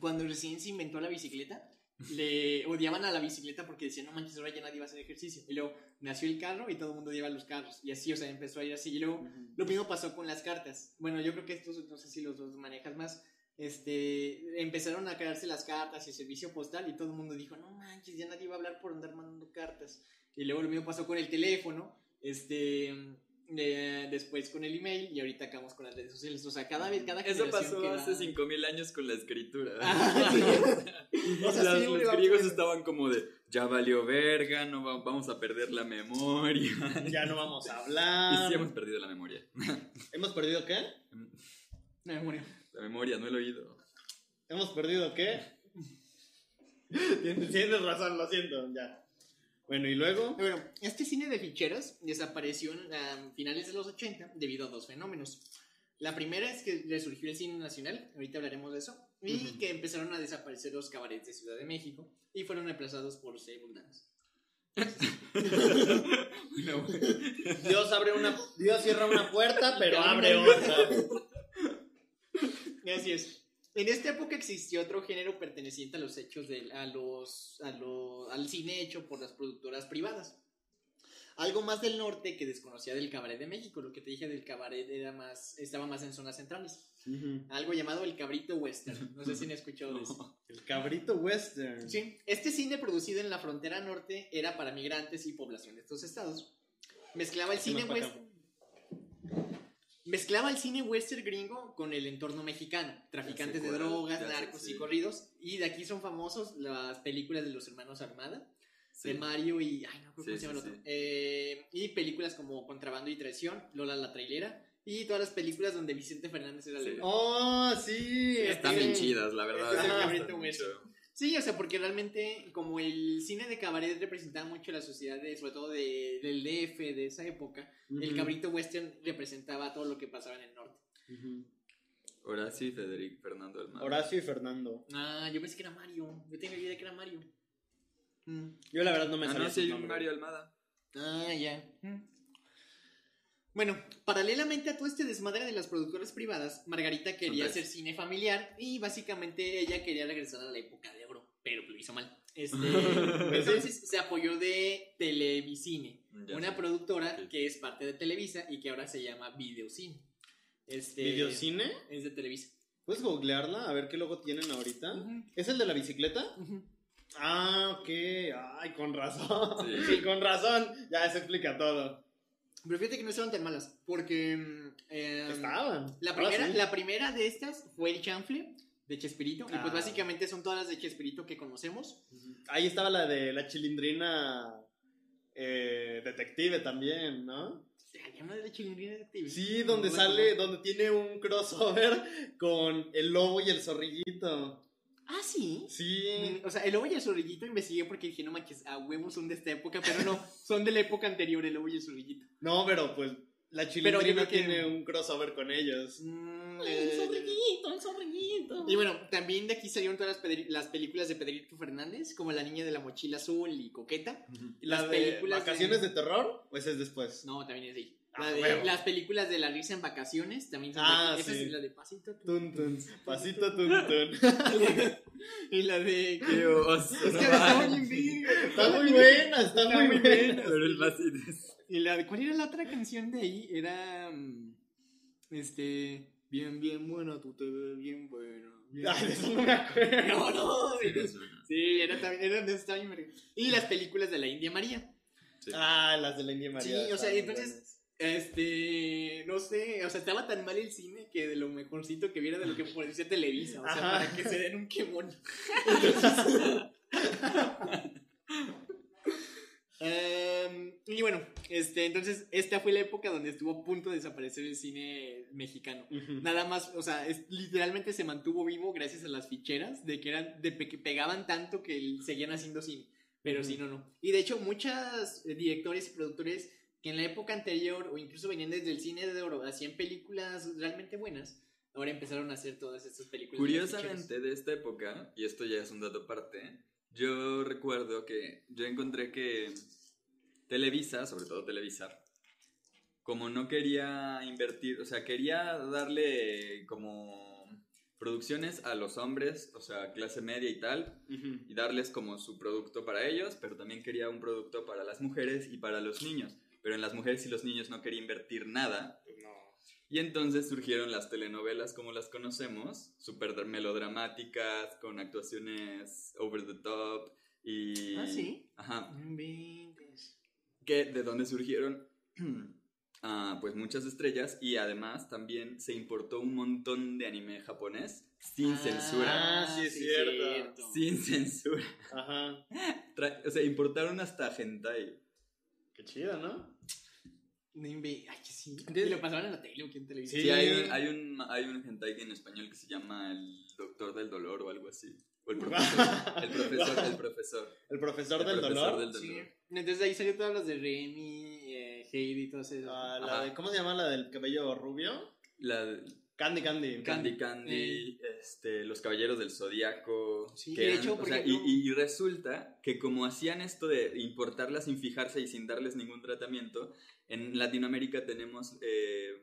cuando recién se inventó la bicicleta, le odiaban a la bicicleta porque decían, no manches, ahora ya nadie va a hacer ejercicio. Y luego nació el carro y todo el mundo lleva los carros. Y así, o sea, empezó a ir así. Y luego. Lo mismo pasó con las cartas. Bueno, yo creo que estos, no sé si los dos manejas más. Este, empezaron a crearse las cartas y el servicio postal y todo el mundo dijo, no manches, ya nadie va a hablar por andar mandando cartas. Y luego lo mismo pasó con el teléfono, este, eh, después con el email y ahorita acabamos con las redes sociales. O sea, cada vez, cada Eso pasó que va- hace 5000 años con la escritura. Ah, sí. O sea, Las- siempre los a griegos estaban como de, ya valió verga, no va- vamos a perder la memoria. Ya no vamos a y hablar. sí hemos perdido la memoria. ¿Hemos perdido qué? No, bueno. La memoria, no el oído. ¿Hemos perdido qué? Tienes razón, lo siento, ya. Bueno, y luego. Bueno, este cine de ficheras desapareció a finales de los 80 debido a dos fenómenos. La primera es que resurgió el cine nacional, ahorita hablaremos de eso, y que empezaron a desaparecer los cabarets de Ciudad de México y fueron reemplazados por dance. No, Dios abre una. Dios cierra una puerta, pero abre otra. Así es. En esta época existió otro género perteneciente a los hechos de, a los, a lo- al cine hecho por las productoras privadas. Algo más del norte que desconocía del cabaret de México. Lo que te dije del cabaret era más, estaba más en zonas centrales. Algo llamado el cabrito western. No sé si han escuchado de eso. El cabrito western. Sí, este cine producido en la frontera norte era para migrantes y población de estos estados. Mezclaba el cine western. Mezclaba el cine western gringo con el entorno mexicano, traficantes de drogas, narcos y corridos. Y de aquí son famosos las películas de los hermanos Armada, Sí. de Mario y. Ay, no creo Sí, cómo se llama el otro. Eh, y películas como Contrabando y Traición, Lola la Trailera. Y todas las películas donde Vicente Fernández era el. Oh, sí. Están sí. bien chidas, la verdad. Ese es Sí, o sea, porque realmente como el cine de cabaret representaba mucho la sociedad, de, sobre todo de- del DF de esa época, el cabrito western representaba todo lo que pasaba en el norte. Horacio y Federico Fernando Almada. Horacio y Fernando. Ah, yo pensé que era Mario. Yo tenía idea que era Mario. Mm. Yo la verdad no me Ah, sabía no, sus sí, hay un. Mario Almada. Ah, ya. Mm. Bueno, paralelamente a todo este desmadre de las productoras privadas, Margarita quería hacer cine familiar y básicamente ella quería regresar a la época de oro, pero lo hizo mal. Este, entonces se apoyó de Televisine, Ya una sé. productora que es parte de Televisa y que ahora se llama Videocine. Este, ¿Videocine? Es de Televisa. ¿Puedes googlearla? A ver qué logo tienen ahorita. ¿Es el de la bicicleta? Ah, ok. Ay, con razón. Sí. Sí, con razón. Ya se explica todo. Pero fíjate que no estaban tan malas, porque em, Estaban. La primera, sí. la primera de estas fue el chanfle de Chespirito. Y pues Ah. básicamente son todas las de Chespirito que conocemos. Ahí estaba la de la chilindrina eh, detective también, ¿no? Se llama de la chilindrina detective. Sí, donde No, sale, donde tiene un crossover con el lobo y el zorrillito. Ah, sí. Sí. O sea, el lobo y el zorrillito investigué porque dije, no manches, a huevos son de esta época, pero no, son de la época anterior, el lobo y el zorrillito. No, pero pues la chilindrina que- tiene un crossover con ellos. Mm, el eh, zorrillito, el zorrillito. Y bueno, también de aquí salieron todas las, películas de Pedrito Fernández, como La niña de la mochila azul y Coqueta. ¿Y ¿La Las de películas de- vacaciones de... terror? Pues es después. No, también es de ahí. Ah, La de- huevo. las películas de La risa en vacaciones también son Ah, de. Esa es la de Pasito. Tun, tun. Pasito tun tun. y la de... Qué oso, Es no que está muy bien. Está muy buena, está, Está muy muy buena. Pero el vasito es- Y la de, ¿cuál era la otra canción de ahí? Era. mm, Este. Bien, bien bueno, tú te ves bien bueno. bien Ay, de bueno. eso no me acuerdo. No, no. Sí, suena. Sí, era también. Era de esta. Y las películas de la India María. Sí. Ah, las de la India María. Sí, o sea, entonces- buenas. Este. No sé. O sea, estaba tan mal el cine que de lo mejorcito que viera de lo que decía Televisa. O sea, Ajá. para que se den un quemón. Em, y bueno, este, entonces esta fue la época donde estuvo a punto de desaparecer el cine mexicano. Nada más, o sea, es- literalmente se mantuvo vivo gracias a las ficheras de que eran de que pegaban tanto que seguían haciendo cine. Pero Ujú. sí, no, no. Y de hecho, muchos directores y productores que en la época anterior o incluso venían desde el cine de oro hacían películas realmente buenas, ahora empezaron a hacer todas estas películas. Curiosamente, de esta época, y esto ya es un dato aparte, yo recuerdo que yo encontré que Televisa, sobre todo Televisa, como no quería invertir, o sea, quería darle como producciones a los hombres, o sea, clase media y tal, Ujú. y darles como su producto para ellos, pero también quería un producto para las mujeres y para los niños. Pero en las mujeres y los niños no quería invertir nada, No. y entonces surgieron las telenovelas como las conocemos, súper dra- melodramáticas, con actuaciones over the top y... Ah, ¿sí? Ajá. Que de dónde surgieron, Ah, pues muchas estrellas y además también se importó un montón de anime japonés sin Ah, censura. Ah, sí, es cierto. Sin censura. Ajá. Tra- o sea, importaron hasta hentai. Qué chido, ¿no? No. Ay, que sí. De- Y lo pasaban en la tele o aquí en televisión. Sí, Sí. hay, un, hay, un, hay un hentai en español que se llama El Doctor del Dolor o algo así. O el profesor. el profesor del profesor. El profesor El del profesor dolor. del Sí. dolor. Entonces ahí salió todas las de Remy, eh, Heidi y todas esas. Ah, la de, ¿Cómo se llama la del cabello rubio? La Candy Candy. Candy Candy, este, Los Caballeros del Zodíaco. Sí, que de hecho, o por sea, ejemplo- y, y resulta que como hacían esto de importarlas sin fijarse y sin darles ningún tratamiento, en Latinoamérica tenemos eh,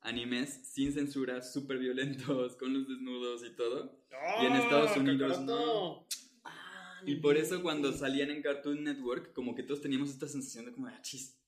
animes sin censura, súper violentos, con los desnudos y todo. Y en Estados ¡Ah, Unidos Kakaroto! Ah, no Y por eso cuando salían en Cartoon Network, como que todos teníamos esta sensación de como, ah, chis,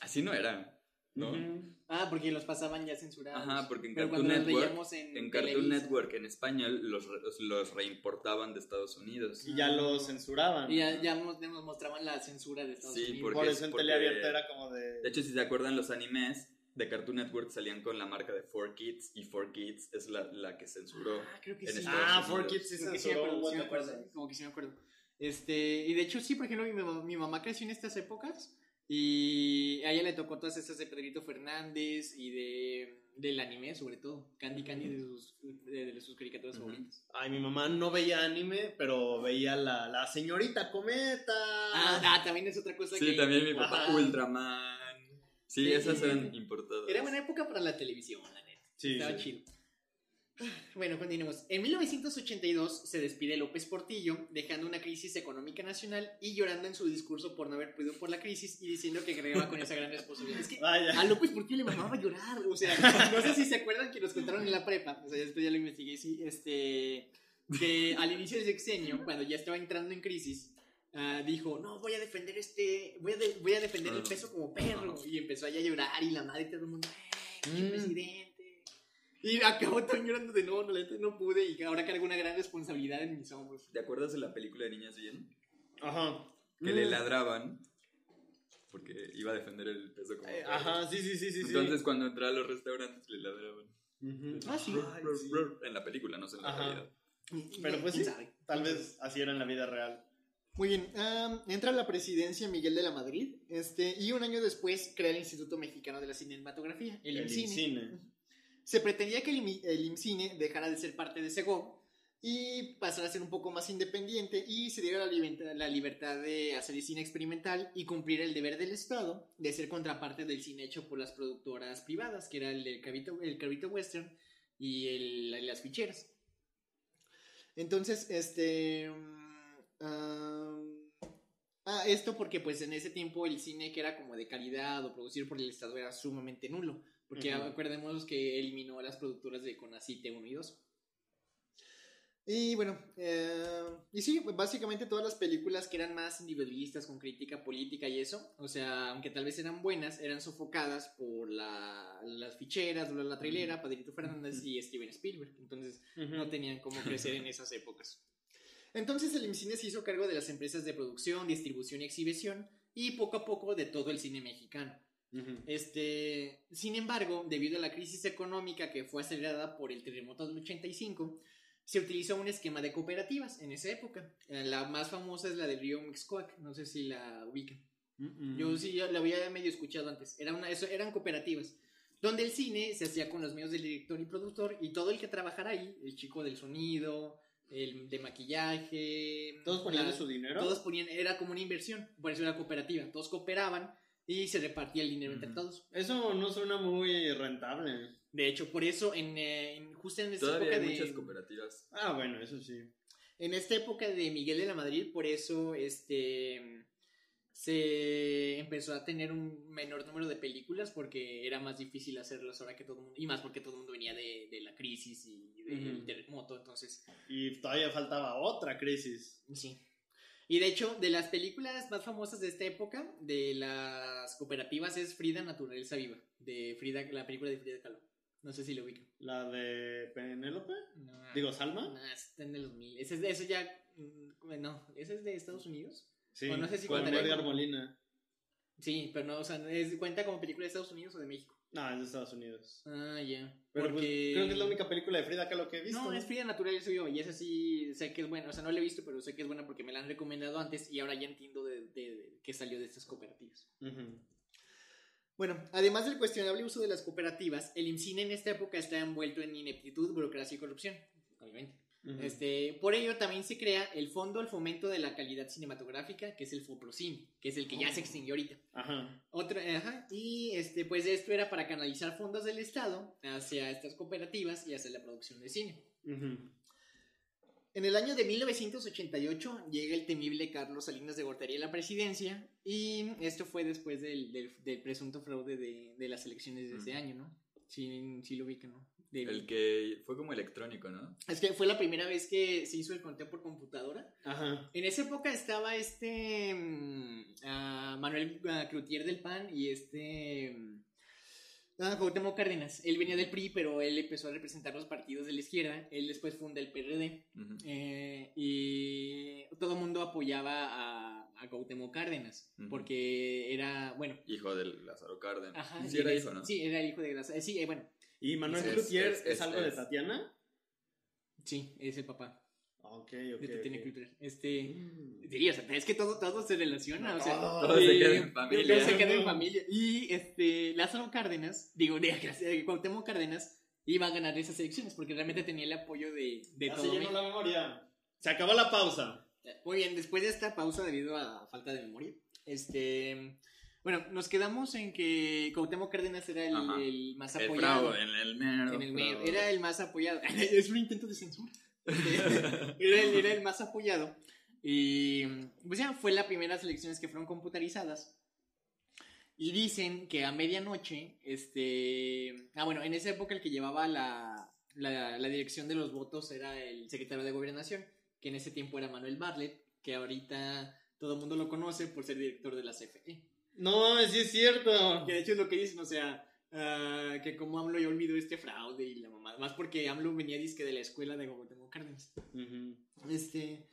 así no era, ¿no? Ah, porque los pasaban ya censurados. Ajá, porque en Pero Cartoon cuando los Network, en, en Cartoon Televisa. Network en español los, los reimportaban de Estados Unidos. Y ya lo censuraban. Y ya, ya nos, nos mostraban la censura de Estados Sí, Unidos. porque- Por eso en porque- teleabierta era como de. De hecho, si se acuerdan, los animes de Cartoon Network salían con la marca de 4Kids y 4Kids es la, la que censuró. Ah, creo que en sí. Estados ah, Unidos. 4 Kids sí me censuró acuerdo, sí me acuerdo, como que sí me acuerdo. Este, y de hecho sí, por ejemplo, mi mi mamá creció en estas épocas Y a ella le tocó todas esas de Pedrito Fernández y de del anime, sobre todo. Candy Candy de sus, de, de sus caricaturas favoritas. Ay, mi mamá no veía anime, pero veía la, la señorita cometa. Ah, ah, también es otra cosa que... Sí, también mi papá. Ajá. Ultraman. Sí, Sí. esas eran importadas. Era buena época para la televisión, la neta. Sí, Estaba sí. chido. Bueno, continuemos. En 1982 se despide López Portillo, dejando una crisis económica nacional y llorando en su discurso por no haber podido por la crisis y diciendo que agregaba con esa gran responsabilidad. Es que Vaya. a López Portillo le mamaba llorar, o sea, no sé si se acuerdan que nos contaron en la prepa, o sea, después ya lo investigué, sí, este, que al inicio del sexenio, cuando ya estaba entrando en crisis, ah, dijo, no, voy a defender este, voy a, de- voy a defender el Ah. peso como perro, y empezó allá a llorar y la madre y todo el mundo, "Eh, Mm. presidente. Y acabó tan llorando de no, no, no pude y ahora cargo una gran responsabilidad en mis hombros. ¿Te acuerdas de la película de Niñas Bien? Ajá. Que Mm. le ladraban porque iba a defender el peso como Eh. Ajá, sí, sí, sí, sí. sí. Entonces cuando entraba a los restaurantes le ladraban. Ah, sí. Ay, sí. En la película, no sé en la Ajá. realidad. Pero pues ¿Quién sí, sabe? tal vez así era en la vida real. Muy bien, entra a la presidencia Miguel de la Madrid, este, y un año después crea el Instituto Mexicano de la Cinematografía, el, El IMCINE. Se pretendía que el, el IMCINE dejara de ser parte de Segov y pasara a ser un poco más independiente y se diera la, libertad- la libertad de hacer cine experimental y cumplir el deber del Estado de ser contraparte del cine hecho por las productoras privadas, que era el del Cabito, el Western y el- las ficheras. Entonces, este... mm, am, ah, esto porque pues en ese tiempo el cine que era como de calidad o producido por el Estado era sumamente nulo. Porque Ujú. acordémonos que eliminó a las productoras de Conacite 1 y 2. Y bueno, eh, y sí, básicamente todas las películas que eran más individualistas con crítica política y eso, o sea, aunque tal vez eran buenas, eran sofocadas por la- las ficheras, la, la trailera, Padrito Fernández y Steven Spielberg. Entonces, no tenían cómo crecer en esas épocas. Entonces el IMCINE se hizo cargo de las empresas de producción, distribución y exhibición y poco a poco de todo el cine mexicano. Ujú. Este, sin embargo, debido a la crisis económica que fue acelerada por el terremoto del 85, se utilizó un esquema de cooperativas en esa época. Eh, La más famosa es la del río Mixcoac, no sé si la ubican. Mm, Yo sí ya la había medio escuchado antes. Era una, eso, eran cooperativas. Donde el cine se hacía con los medios del director y productor y todo el que trabajara ahí, el chico del sonido, el de maquillaje. ¿Todos ponían la- su dinero? Todos ponían, era como una inversión, por eso era cooperativa. Todos cooperaban y se repartía el dinero entre todos. Eso no suena muy rentable. De hecho, por eso, en, eh, en- justo en esta Todavía época hay de. muchas cooperativas. Ah, bueno, eso sí. En esta época de Miguel de la Madrid, por eso este se empezó a tener un menor número de películas porque era más difícil hacerlas ahora que todo el mundo, y más porque todo el mundo venía de, de la crisis y del Ujú. terremoto, entonces, Y todavía faltaba otra crisis. sí. Y de hecho, de las películas más famosas de esta época, de las cooperativas, es Frida Naturaleza Viva, de Frida, la película de Frida Kahlo. No sé si lo ubican. La de Penélope. No, Digo, Salma. no, está en el 2000. Ese es de, eso ya, mm, no, ese es de Estados Unidos. Sí. O no sé si con Edgar Molina. Sí, pero no, o sea, ¿es, ¿cuenta como película de Estados Unidos o de México? No, es de Estados Unidos. Ah, ya. Pero pues, creo que es la única película de Frida Kahlo que he visto. No, es Frida Natural yo y esa sí sé que es buena. O sea, no la he visto, pero sé que es buena porque me la han recomendado antes y ahora ya entiendo de, de- de que salió de estas cooperativas. Bueno, además del cuestionable uso de las cooperativas, el IMCINE en esta época está envuelto en ineptitud, burocracia y corrupción, obviamente. Este, por ello también se crea el Fondo al Fomento de la Calidad Cinematográfica, que es el FOPROCINE, que es el que ya se extinguió ahorita. Ajá. Otra, ajá, y este, pues esto era para canalizar fondos del Estado hacia estas cooperativas y hacia la producción de cine. En el año de 1988 llega el temible Carlos Salinas de Gortari a la presidencia y esto fue después del, del- del presunto fraude de, de las elecciones de ese año, ¿no? Sí, sí lo ubican, ¿no? De- El que fue como electrónico, ¿no? Es que fue la primera vez que se hizo el conteo por computadora. Ajá. En esa época estaba este mm, ah, Manuel ah, Cloutier del PAN y este mm, ah, Cuauhtémoc Cárdenas. Él venía del PRI, pero él empezó a representar los partidos de la izquierda. Él después funda el PRD eh, y todo el mundo apoyaba a, a Cuauhtémoc Cárdenas porque era, bueno, Hijo del Lázaro Cárdenas. ajá, sí, era hijo, ¿no? Sí, era hijo de las, eh, sí, eh, bueno, ¿Y Manuel Es- Cloutier es- es, es- algo de es- Tatiana? sí, es el papá. Ok, de ok. Titania ok. Cultural. Este, sí, o sea, es que todo, todo se relaciona, o sea, Todo. Todo se queda en familia. todo se queda en familia. Y este, Lázaro Cárdenas, digo, de, de Cuauhtémoc Cárdenas, iba a ganar esas elecciones porque realmente tenía el apoyo de, de Así todo lleno México. la memoria. Se acabó la pausa. Muy bien, después de esta pausa debido a falta de memoria, este, bueno, nos quedamos en que Cuauhtémoc Cárdenas era el, más apoyado. el mero. en el mero, era el más apoyado. es un intento de censura. Era, el, era el más apoyado. Y pues ya fue las primeras elecciones que fueron computarizadas. Y dicen que a medianoche, este... Ah, bueno, en esa época el que llevaba la, la, la dirección de los votos era el secretario de Gobernación, que en ese tiempo era Manuel Bartlett, que ahorita todo el mundo lo conoce por ser director de la CFE. No mames, sí es cierto. Que de hecho es lo que dicen, o sea, ah, que como AMLO ya olvidó este fraude y la mamá. Más porque AMLO venía disque de la escuela de Cuauhtémoc Cárdenas. Este.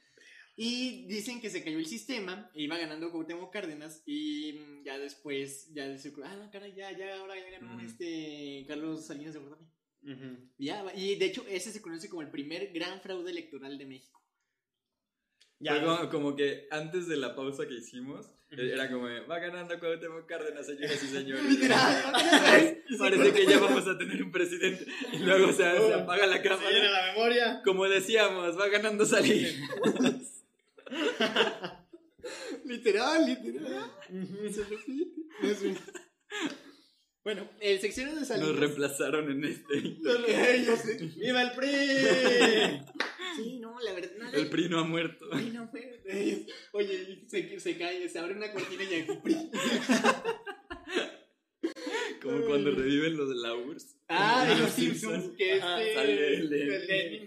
Y dicen que se cayó el sistema, e iba ganando Cuauhtémoc Cárdenas y ya después, ya se ah, no, caray, ya, ya, ahora ya ganó este Carlos Salinas de Gortari. Ya, y de hecho ese se conoce como el primer gran fraude electoral de México. Ya, Fue como, como que antes de la pausa que hicimos, eh, era como, va ganando Cuauhtémoc Cárdenas, señoras y señores. Literal. Parece que ya vamos a tener un presidente. Y luego se, se apaga la se cámara. la memoria. Como decíamos, va ganando salir. literal, literal. Se repite. Bueno, el seccionario de Salinas. Nos reemplazaron en este. Ey, yo sé. ¡Viva el PRI! Sí, no, la verdad. nada- El PRI no ha muerto. Ay, no. Ey, Oye, se, se cae, se abre una cortina y hay un PRI. Como cuando reviven los de la URSS. Ah, de los Simpsons. Que este. sale el- el que-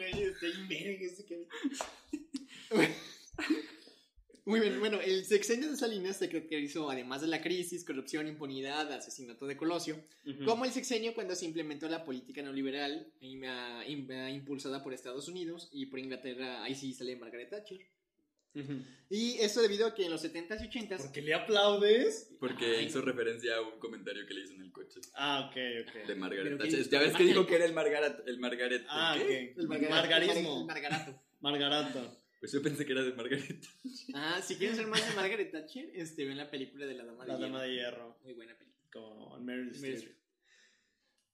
Muy bien, bueno, el sexenio de Salinas se caracterizó, además de la crisis, corrupción, impunidad, asesinato de Colosio, como el sexenio cuando se implementó la política neoliberal im- im- impulsada por Estados Unidos y por Inglaterra, ahí sí sale Margaret Thatcher. Y esto debido a que en los 70s y 80s ¿Por qué le aplaudes? Porque Ay. hizo referencia a un comentario que le hizo en el coche Ah, ok, de ok. Margaret Pero que- Thatcher. Ya ves que dijo que era el Margaret. El Margaret Ah, ¿qué? ok. el margar- Margarismo. el margarato. Margarato. Pues yo pensé que era de Margaret. Ah, si quieren ser más de Margaret Thatcher, este, ven la película de La Dama de La Hierro. dama de hierro. Muy buena película. Con Meryl Streep.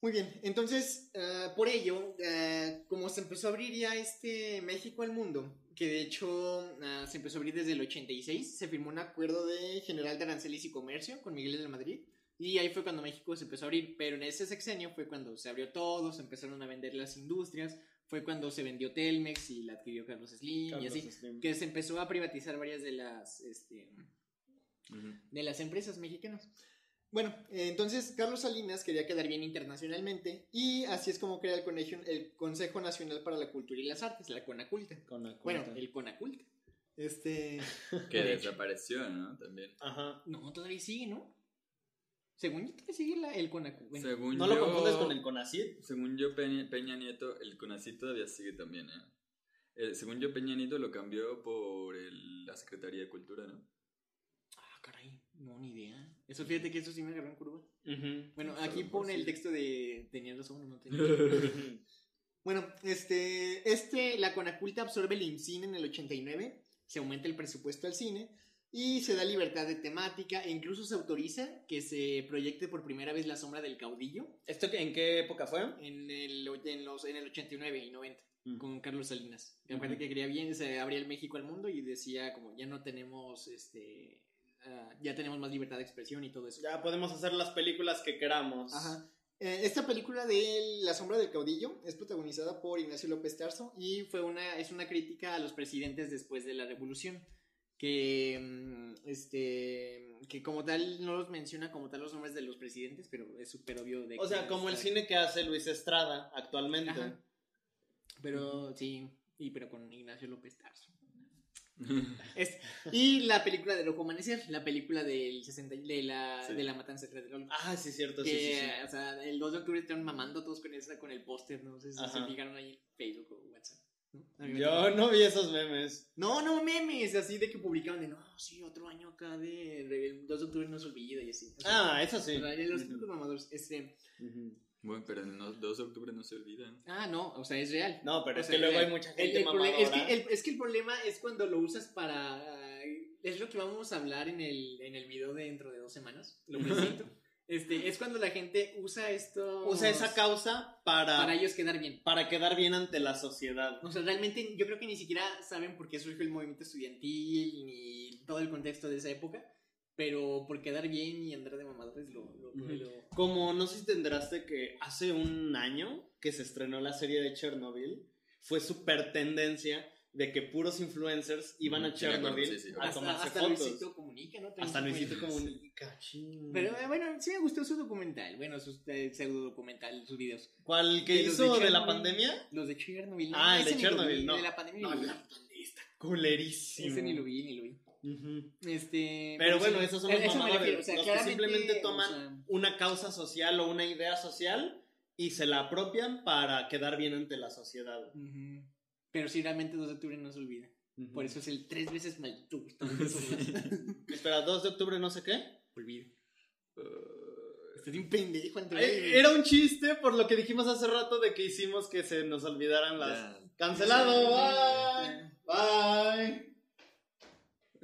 Muy bien, entonces, ah, por ello, ah, como se empezó a abrir ya este México al mundo, que de hecho ah, se empezó a abrir desde el 86, se firmó un acuerdo de General de Aranceles y Comercio con Miguel de la Madrid, y ahí fue cuando México se empezó a abrir, pero en ese sexenio fue cuando se abrió todo, se empezaron a vender las industrias, fue cuando se vendió Telmex y la adquirió Carlos Slim, y así, Slim. que se empezó a privatizar varias de las, este, de las empresas mexicanas. Bueno, eh, entonces Carlos Salinas quería quedar bien internacionalmente y así es como crea el, Conejo- el Consejo Nacional para la Cultura y las Artes, la CONACULTA. Bueno, el CONACULTA. Este... Que desapareció, ¿no? También. Ajá. No, todavía sigue, ¿no? Según yo todavía sigue la- el CONACULTA. Bueno, Según ¿No lo confundes con el CONACYT? Según yo, Peña, Peña Nieto, el CONACYT todavía sigue también, ¿eh? Eh, según yo, Peña Nieto lo cambió por el- la Secretaría de Cultura, ¿no? Ah, caray, no, ni idea. Eso fíjate que eso sí me agarró en curva. Bueno, aquí pone sí. el texto de tenía razón o no tenía Bueno, este, este, la Conaculta absorbe el IMCINE en el 89, se aumenta el presupuesto al cine y se da libertad de temática e incluso se autoriza que se proyecte por primera vez La Sombra del Caudillo ¿Esto en qué época fue? en el, en los, en el 89 y 90 Mm. con Carlos Salinas. Que aparte que quería bien, se abría el México al mundo y decía como ya no tenemos, este, ah, ya tenemos más libertad de expresión y todo eso. Ya podemos hacer las películas que queramos. Ajá. Eh, esta película de La sombra del caudillo es protagonizada por Ignacio López Tarso y fue una, es una crítica a los presidentes después de la revolución. Que, mm, este, que como tal no los menciona como tal los nombres de los presidentes, pero es súper obvio de O sea, como el cine que hace Luis Estrada actualmente. Ajá. Pero sí, y pero con Ignacio López Tarso. Es- y la película de Rojo Amanecer, la película del 60, de, la, Sí. de la matanza de. Ah, sí, cierto, sí, Que, sí, sí. o sea, el 2 de octubre estaban mamando todos con esa, con el póster, no sé si se fijaron ahí en Facebook o WhatsApp. Yo no vi esos memes. No, no memes, así de que publicaban de, no, sí, otro año acá de, de- el 2 de octubre no se olvida y así. O sea, Ah, eso sí. los típicos mamadores, este. Bueno, pero el no- 2 de octubre no se olvida. Ah, no, o sea, es real. No, pero O es sea, que luego el- hay mucha El- gente el es, mamadora. que el, es que el problema es cuando lo usas para... Es lo que vamos a hablar en el, en el video de dentro de dos semanas. Lo presento. este, es cuando la gente usa esto... Usa esa causa para, Para ellos quedar bien. para quedar bien ante la sociedad. O sea, realmente yo creo que ni siquiera saben por qué surgió el movimiento estudiantil ni todo el contexto de esa época. Pero por quedar bien y andar de mamadores lo... lo, lo- Como no sé si te enteraste que hace un año que se estrenó la serie de Chernobyl, fue súper tendencia de que puros influencers iban a Ujú, sí Chernobyl sí, sí. a hasta tomarse hasta fotos. Luisito Comunica, ¿no? Hasta. Luisito Comunica. ching. Pero eh, bueno, sí me gustó su documental. Bueno, su eh, pseudo documental, sus videos. ¿Cuál que de los hizo de de, la Chernobyl. pandemia? Los de Chernobyl. no, Ah, el de Chernobyl, vi, no. De la pandemia No, la vi. está culerísimo. Ese ni lo vi, ni lo vi. Ujú. Este, Pero bueno, sí, esos son los refiero, o sea, los que simplemente o toman sea, Una causa social o una idea social y se la apropian para quedar bien ante la sociedad. ujú. Pero sí, realmente 2 de octubre no se olvida. Por eso es el tres veces maldito Gustavo. Espera, 2 de octubre no sé qué. Olvido. Estás un pendejo. Eh, Era un chiste por lo que dijimos hace rato de que hicimos que se nos olvidaran las... Ya. Cancelado, bye. Bye.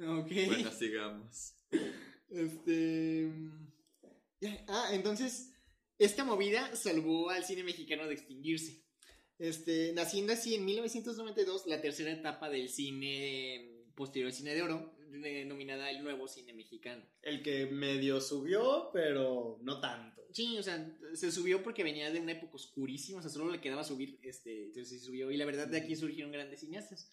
Ok. Bueno, sigamos. Este. Ah, entonces, esta movida salvó al cine mexicano de extinguirse. Este, naciendo así en 1992 la tercera etapa del cine posterior al cine de oro, denominada el nuevo cine mexicano. El que medio subió, pero no tanto. Sí, o sea, se subió porque venía de una época oscurísima, o sea, solo le quedaba subir, este, entonces se subió. Y la verdad, de aquí surgieron grandes cineastas.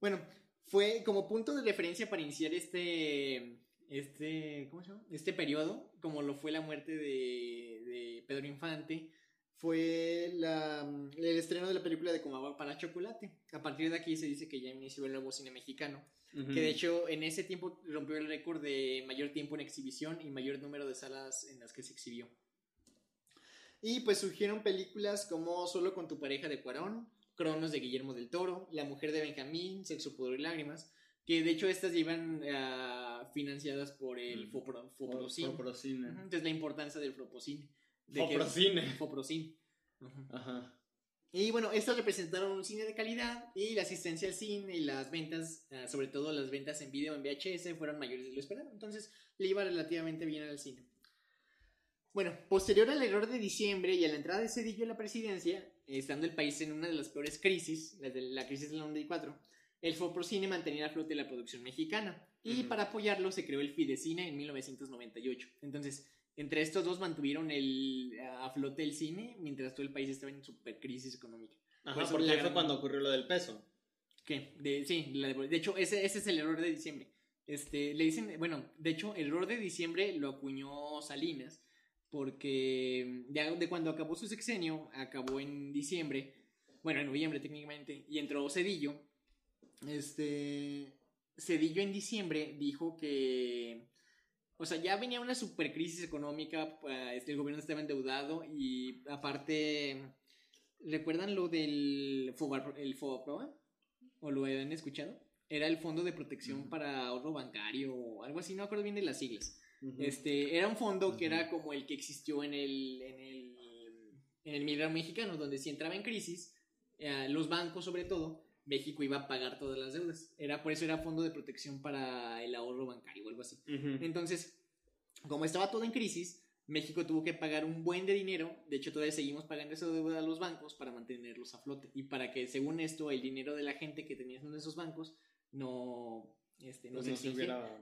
Bueno, fue como punto de referencia para iniciar este, este, ¿cómo se llama? Este periodo, como lo fue la muerte de, de Pedro Infante, fue la, el estreno de la película de Como agua para chocolate. A partir de aquí se dice que ya inició el nuevo cine mexicano. Que de hecho en ese tiempo rompió el récord de mayor tiempo en exhibición y mayor número de salas en las que se exhibió. Y pues surgieron películas como Solo con tu pareja de Cuarón, Cronos de Guillermo del Toro, La mujer de Benjamín, Sexo, Pudor y Lágrimas, que de hecho estas llevan ah, financiadas por el Mm. Fopro, Foprocine. Entonces la importancia del Foprocine. De que- Foprocine. Foprocine. Ujú. Ajá. Y bueno, estas representaron un cine de calidad y la asistencia al cine y las ventas, ah, sobre todo las ventas en video en VHS, fueron mayores de lo esperado. Entonces le iba relativamente bien al cine. Bueno, posterior al error de diciembre y a la entrada de Cedillo a la presidencia, estando el país en una de las peores crisis, la, de la crisis del 94, el Foprocine mantenía a flote la producción mexicana. Y Ujú. para apoyarlo se creó el Fidecine en 1998. Entonces, entre estos dos mantuvieron el, a flote el cine, mientras todo el país estaba en super crisis económica. Ajá, Por eso porque la fue cuando ocurrió lo del peso. ¿Qué? De, sí, la de, de hecho, ese, ese es el error de diciembre. Este, le dicen, bueno, de hecho, el error de diciembre lo acuñó Salinas, porque ya de cuando acabó su sexenio, acabó en diciembre, bueno, en noviembre técnicamente, y entró Cedillo. Este, Cedillo en diciembre dijo que, o sea, ya venía una super crisis económica, pues, el gobierno estaba endeudado y aparte, ¿recuerdan lo del Fobar- el Fobaproa? ¿O lo habían escuchado? Era el Fondo de Protección para Ahorro Bancario o algo así, no acuerdo bien de las siglas. Este, era un fondo que era como el que existió en el, en el, en el mexicano, donde si entraba en crisis, eh, los bancos sobre todo, México iba a pagar todas las deudas. Era, por eso era fondo de protección para el ahorro bancario o algo así. Entonces, como estaba todo en crisis, México tuvo que pagar un buen de dinero. De hecho, todavía seguimos pagando esa deuda a los bancos para mantenerlos a flote. Y para que, según esto, el dinero de la gente que tenía en esos bancos no, este, Pues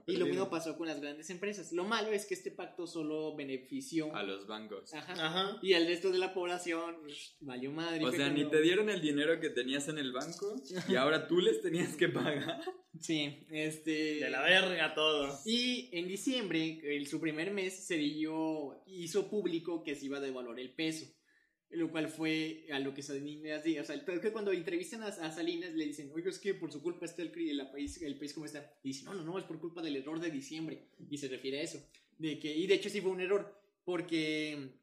Y lo mismo pasó con las grandes empresas. Lo malo es que este pacto solo benefició A los bancos. Ajá. Ajá. y al resto de la población pues, valió madre. O sea, ni te dieron el dinero que tenías en el banco y ahora tú les tenías que pagar. Sí, este. De la verga todo. Y en diciembre, el, su primer mes, Cedillo hizo público que se iba a devaluar el peso. Lo cual fue a lo que Salinas dijo. O sea, es que cuando entrevistan a, a Salinas le dicen, oiga, es que por su culpa está el, país, el país como está. Y dice, no, no, no, es por culpa del error de diciembre. Y se refiere a eso. De que, y de hecho sí fue un error, porque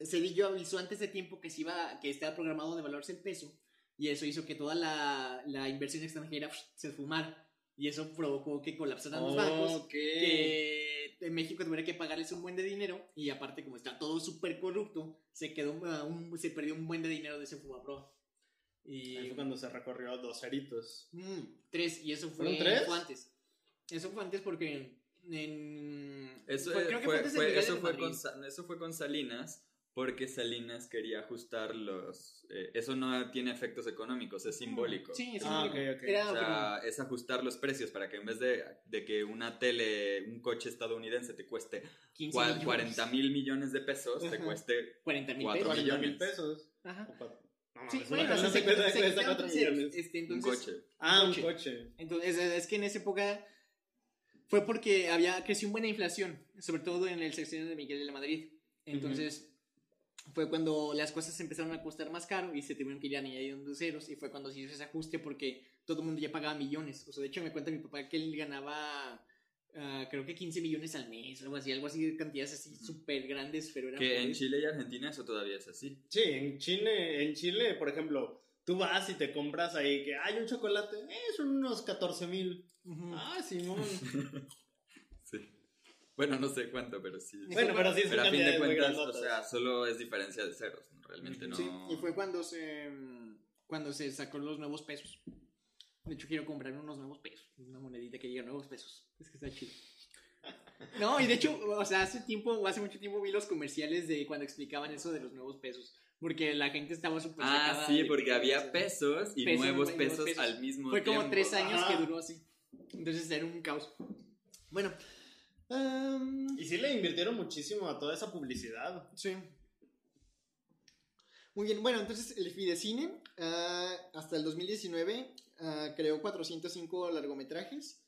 Cedillo avisó antes de tiempo que, se iba, que estaba programado devaluarse el peso. Y eso hizo que toda la, la inversión extranjera se esfumara. Y eso provocó que colapsaran los bancos que en México tuviera que pagarles un buen de dinero y aparte como está todo súper corrupto, se quedó uh, un- se perdió un buen de dinero de ese Fubapro. Y Ahí fue cuando se recorrió dos eritos. Mm, tres, y eso fue, ¿Fueron tres? fue antes. Eso fue antes porque en... Eso fue- creo que fue, antes de fue- eso, con, eso fue con Salinas, porque Salinas quería ajustar los... eh, eso no tiene efectos económicos, es simbólico. Sí, es Ah, simbólico. ok, ok. Era O sea, es ajustar los precios para que en vez de, de que una tele, un coche estadounidense te cueste 15 cua- millones. 40 mil millones de pesos, te cueste 40 mil Cuatro pesos. 40 mil millones. pesos. Ajá. No, Sí, bueno, se- cuesta, cuesta 4 millones. este, un coche. Ah, un coche. coche. Entonces, es que en esa época fue porque había creció una buena inflación, sobre todo en el sección de Miguel de la Madrid. Entonces, fue cuando las cosas empezaron a costar más caro y se tuvieron que ir añadiendo ceros y fue cuando se hizo ese ajuste porque todo el mundo ya pagaba millones. O sea, de hecho me cuenta mi papá que él ganaba ah, creo que 15 millones al mes, algo así, algo así de cantidades así súper grandes, pero eran Que en. Chile y Argentina eso todavía es así. Sí, en Chile, en Chile, por ejemplo, tú vas y te compras ahí que hay un chocolate, eh, son unos 14 mil. Ah, Simón. Bueno, no sé cuánto, pero sí. bueno, pero sí, son Pero a fin de cuentas, o sea, solo es diferencia de ceros, realmente no. Sí, y fue cuando se cuando se sacó los nuevos pesos. De hecho, quiero comprar unos nuevos pesos. Una monedita que diga nuevos pesos. Es que está chido. No, y de hecho, o sea, hace tiempo, hace mucho tiempo vi los comerciales de cuando explicaban eso de los nuevos pesos. Porque la gente estaba súper Ah, sí, porque que- había pesos y Pesos, nuevos nuevos pesos, pesos. al mismo Fue tiempo. como tres años Ajá. que duró así. Entonces era un caos. Bueno. Am, Y sí le invirtieron muchísimo a toda esa publicidad. Sí. Muy bien, bueno, entonces el Fidecine ah, hasta el 2019 ah, creó 405 largometrajes.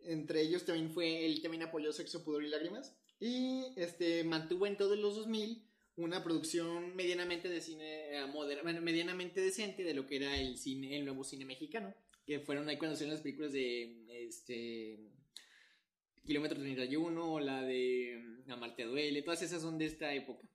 Entre ellos también fue, él también apoyó Sexo, Pudor y Lágrimas. Y este, mantuvo en todos los 2000 una producción medianamente de cine eh, moder- bueno, medianamente decente de lo que era el cine, el nuevo cine mexicano. Que fueron ahí cuando hicieron las películas de este Kilómetro 31 o la de mm, Amarte duele, todas esas son de esta época.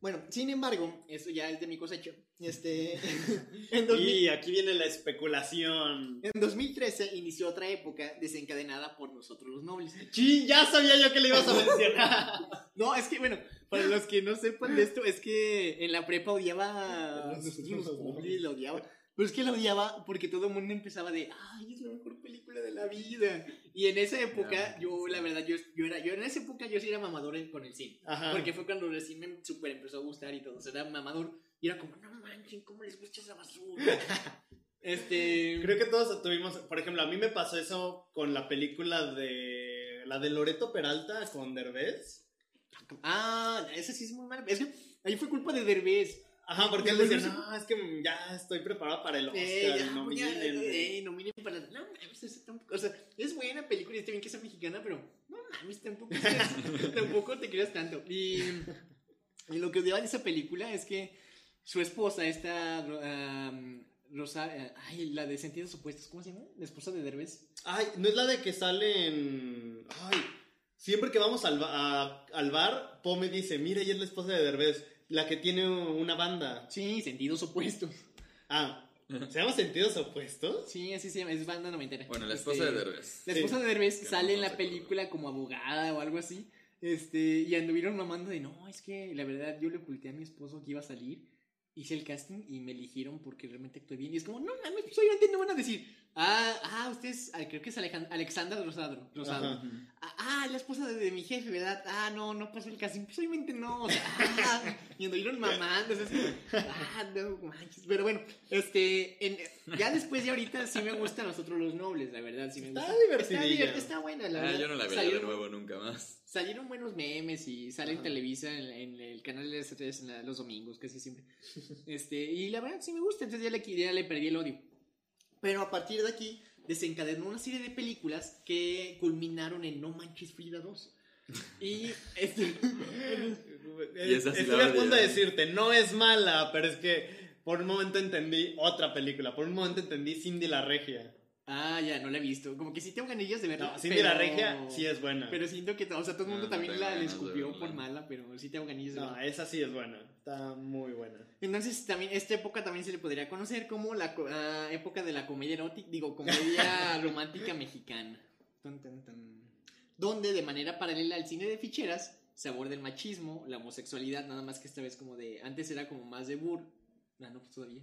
Bueno, sin embargo, eso ya es de mi cosecha. Este, en, 2000 Y aquí viene la especulación. en 2013 inició otra época desencadenada por nosotros los nobles. Sí, ya sabía yo que le ibas a mencionar. No, es que, bueno, para los que no sepan de esto, es que en la prepa odiaba a nosotros los pobres, la odiaba. Pero es que la odiaba porque todo el mundo empezaba de, ay, es la mejor película de la vida. Y en esa época, yo, la verdad, yo, yo era, yo en esa época yo sí era mamador con el cine. Ajá. Porque fue cuando recién me super empezó a gustar y todo. O sea, era mamador. Y era como, no manchen, ¿cómo les gusta esa basura? este. Creo que todos tuvimos, por ejemplo, a mí me pasó eso con la película de la de Loreto Peralta con Derbez. Ah, esa sí es muy mala. Es que ahí fue culpa de Derbez. Ajá, porque él decía, no, es que ya estoy preparado para el Oscar. Eh, ya, y no ya, miren". eh, nominen para. No mames, esa tampoco. O sea, es buena película y está bien que sea mexicana, pero no mames, tampoco, tampoco te creas tanto. Y, y lo que odiaba de esa película es que su esposa, esta. um, Rosa, eh, ay, la de sentidos opuestos, ¿cómo se llama? La esposa de Derbez. Ay, no es la de que salen. Ay, siempre que vamos al, a- al bar, Po me dice, mira, ella es la esposa de Derbez, la que tiene una banda. Sí, sentidos opuestos. Ah, ¿se llama Sentidos Opuestos? Sí, así se llama, es banda noventera. Bueno, la esposa Este, de Derbez. La Sí. esposa de Derbez Que sale no en la película como abogada o algo así. Este, y anduvieron mamando de no, es que la verdad yo le oculté a mi esposo que iba a salir. Hice el casting y me eligieron porque realmente actué bien. Y es como, no mames, pues obviamente no van a decir, ah, ah, usted es, ah, creo que es Alejan- Alexandra Rosado. Rosado. Ah, ah, la esposa de, de mi jefe, ¿verdad? Ah, no, no pasó el casting. Pues obviamente no. O sea, ah, y anduvieron mamando. o sea, es ah, no manches. Pero bueno, este, en- ya después de ahorita sí me gustan nosotros los nobles, la verdad. Sí me Está gusta. divertidilla. Está, está buena, la Ah, verdad. yo no la vería de nuevo nunca más. Salieron buenos memes y sale en. Televisa en, en el canal de S3 en la- los domingos, casi siempre. Este, y la verdad sí me gusta, entonces ya le, ya le perdí el odio. Pero a partir de aquí desencadenó una serie de películas que culminaron en No Manches Frida 2. Y este, Y esa sí Estoy a punto de decirte, no es mala, pero es que por un momento entendí otra película. Por un momento entendí Cindy la Regia. Ah, ya, no la he visto. Como que sí tengo ganillas de verla. No, Cindy pero- la Regia sí es buena. Pero siento que, o sea, todo el mundo No, no también la le escupió por mala, pero sí tengo ganillas de No, verla. esa sí es buena. Está muy buena. Entonces, también, esta época también se le podría conocer como la época de la comedia erótica, digo, comedia romántica mexicana. Tun, tun, tun. donde de manera paralela al cine de ficheras se aborda el machismo, la homosexualidad, nada más que esta vez como de, antes era como más de bur, ah, no, pues todavía.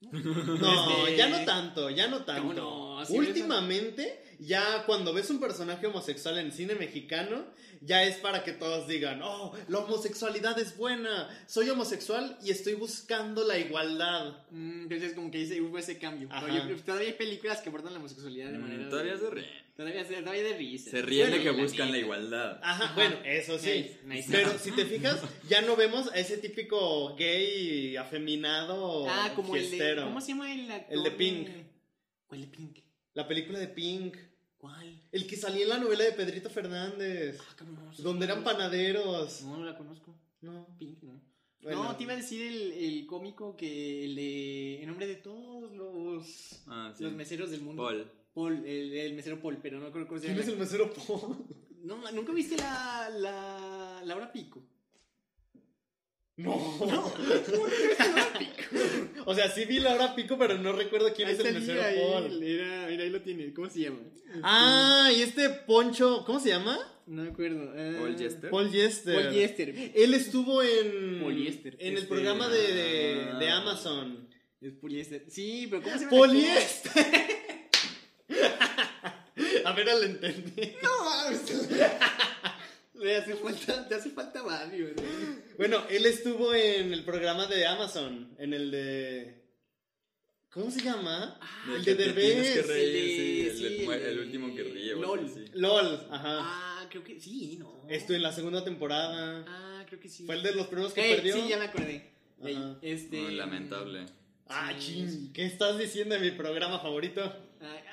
No, Este- ya no tanto, ya no tanto. ¿Cómo no? Sí, Últimamente, ya cuando ves un personaje homosexual en cine mexicano, ya es para que todos digan, oh, la homosexualidad es buena, soy homosexual y estoy buscando la igualdad. Mm, Entonces como que dice, hubo ese cambio. Yo- todavía hay películas que abordan la homosexualidad de Mm, manera... todavía se ríen. Todavía, se- todavía de risa. Se ríen de que buscan la igualdad. Ajá, Ajá. bueno, eso sí. Nice, nice. Pero si te fijas, ya no vemos a ese típico gay afeminado Ah, como el de... ¿Cómo se llama el actor? El de Pink. ¿Cuál de Pink? La película de Pink. ¿Cuál? El que salía en la novela de Pedrito Fernández. Ah, cabrón. Donde eran panaderos. No, no la conozco. No. Pink, no. Bueno. No, te iba a decir el, el cómico que el de... En nombre de todos los... Ah, sí. Los meseros del mundo. Paul. Paul, el, el mesero Paul, pero no creo que se ¿Quién es el mesero Paul? No, ¿Nunca viste la, la Laura Pico? No. o sea, sí vi la hora pico, pero no recuerdo quién Ahí es el mesero ahí, Paul. Era, mira, ahí lo tiene. ¿Cómo se llama? Ah, y este Poncho, ¿cómo se llama? No me acuerdo. ah, Paul Jester. Paul Yester. Paul Yester. Él estuvo en. Poliéster. En el Este, programa de, de, ah. de Amazon. Es poliéster. Sí, pero ¿cómo se llama? Poliéster. A ver, lo entendí. No mames. Le hace falta, te hace falta barrio, ¿no? Bueno, él estuvo en el programa de Amazon. En el de. ¿Cómo se llama? Ah, el de que Derbez. reír, el de- sí, el, sí, del el mu- el de último que ríe. LOL. LOL, ajá. Ah, creo que sí, ¿no? Estuvo en la segunda temporada. Ah, creo que sí. Fue el de los primeros que Eh, perdió. Sí, ya me acordé. Este... Muy lamentable. Ah, Sí. ching. ¿Qué estás diciendo de mi programa favorito?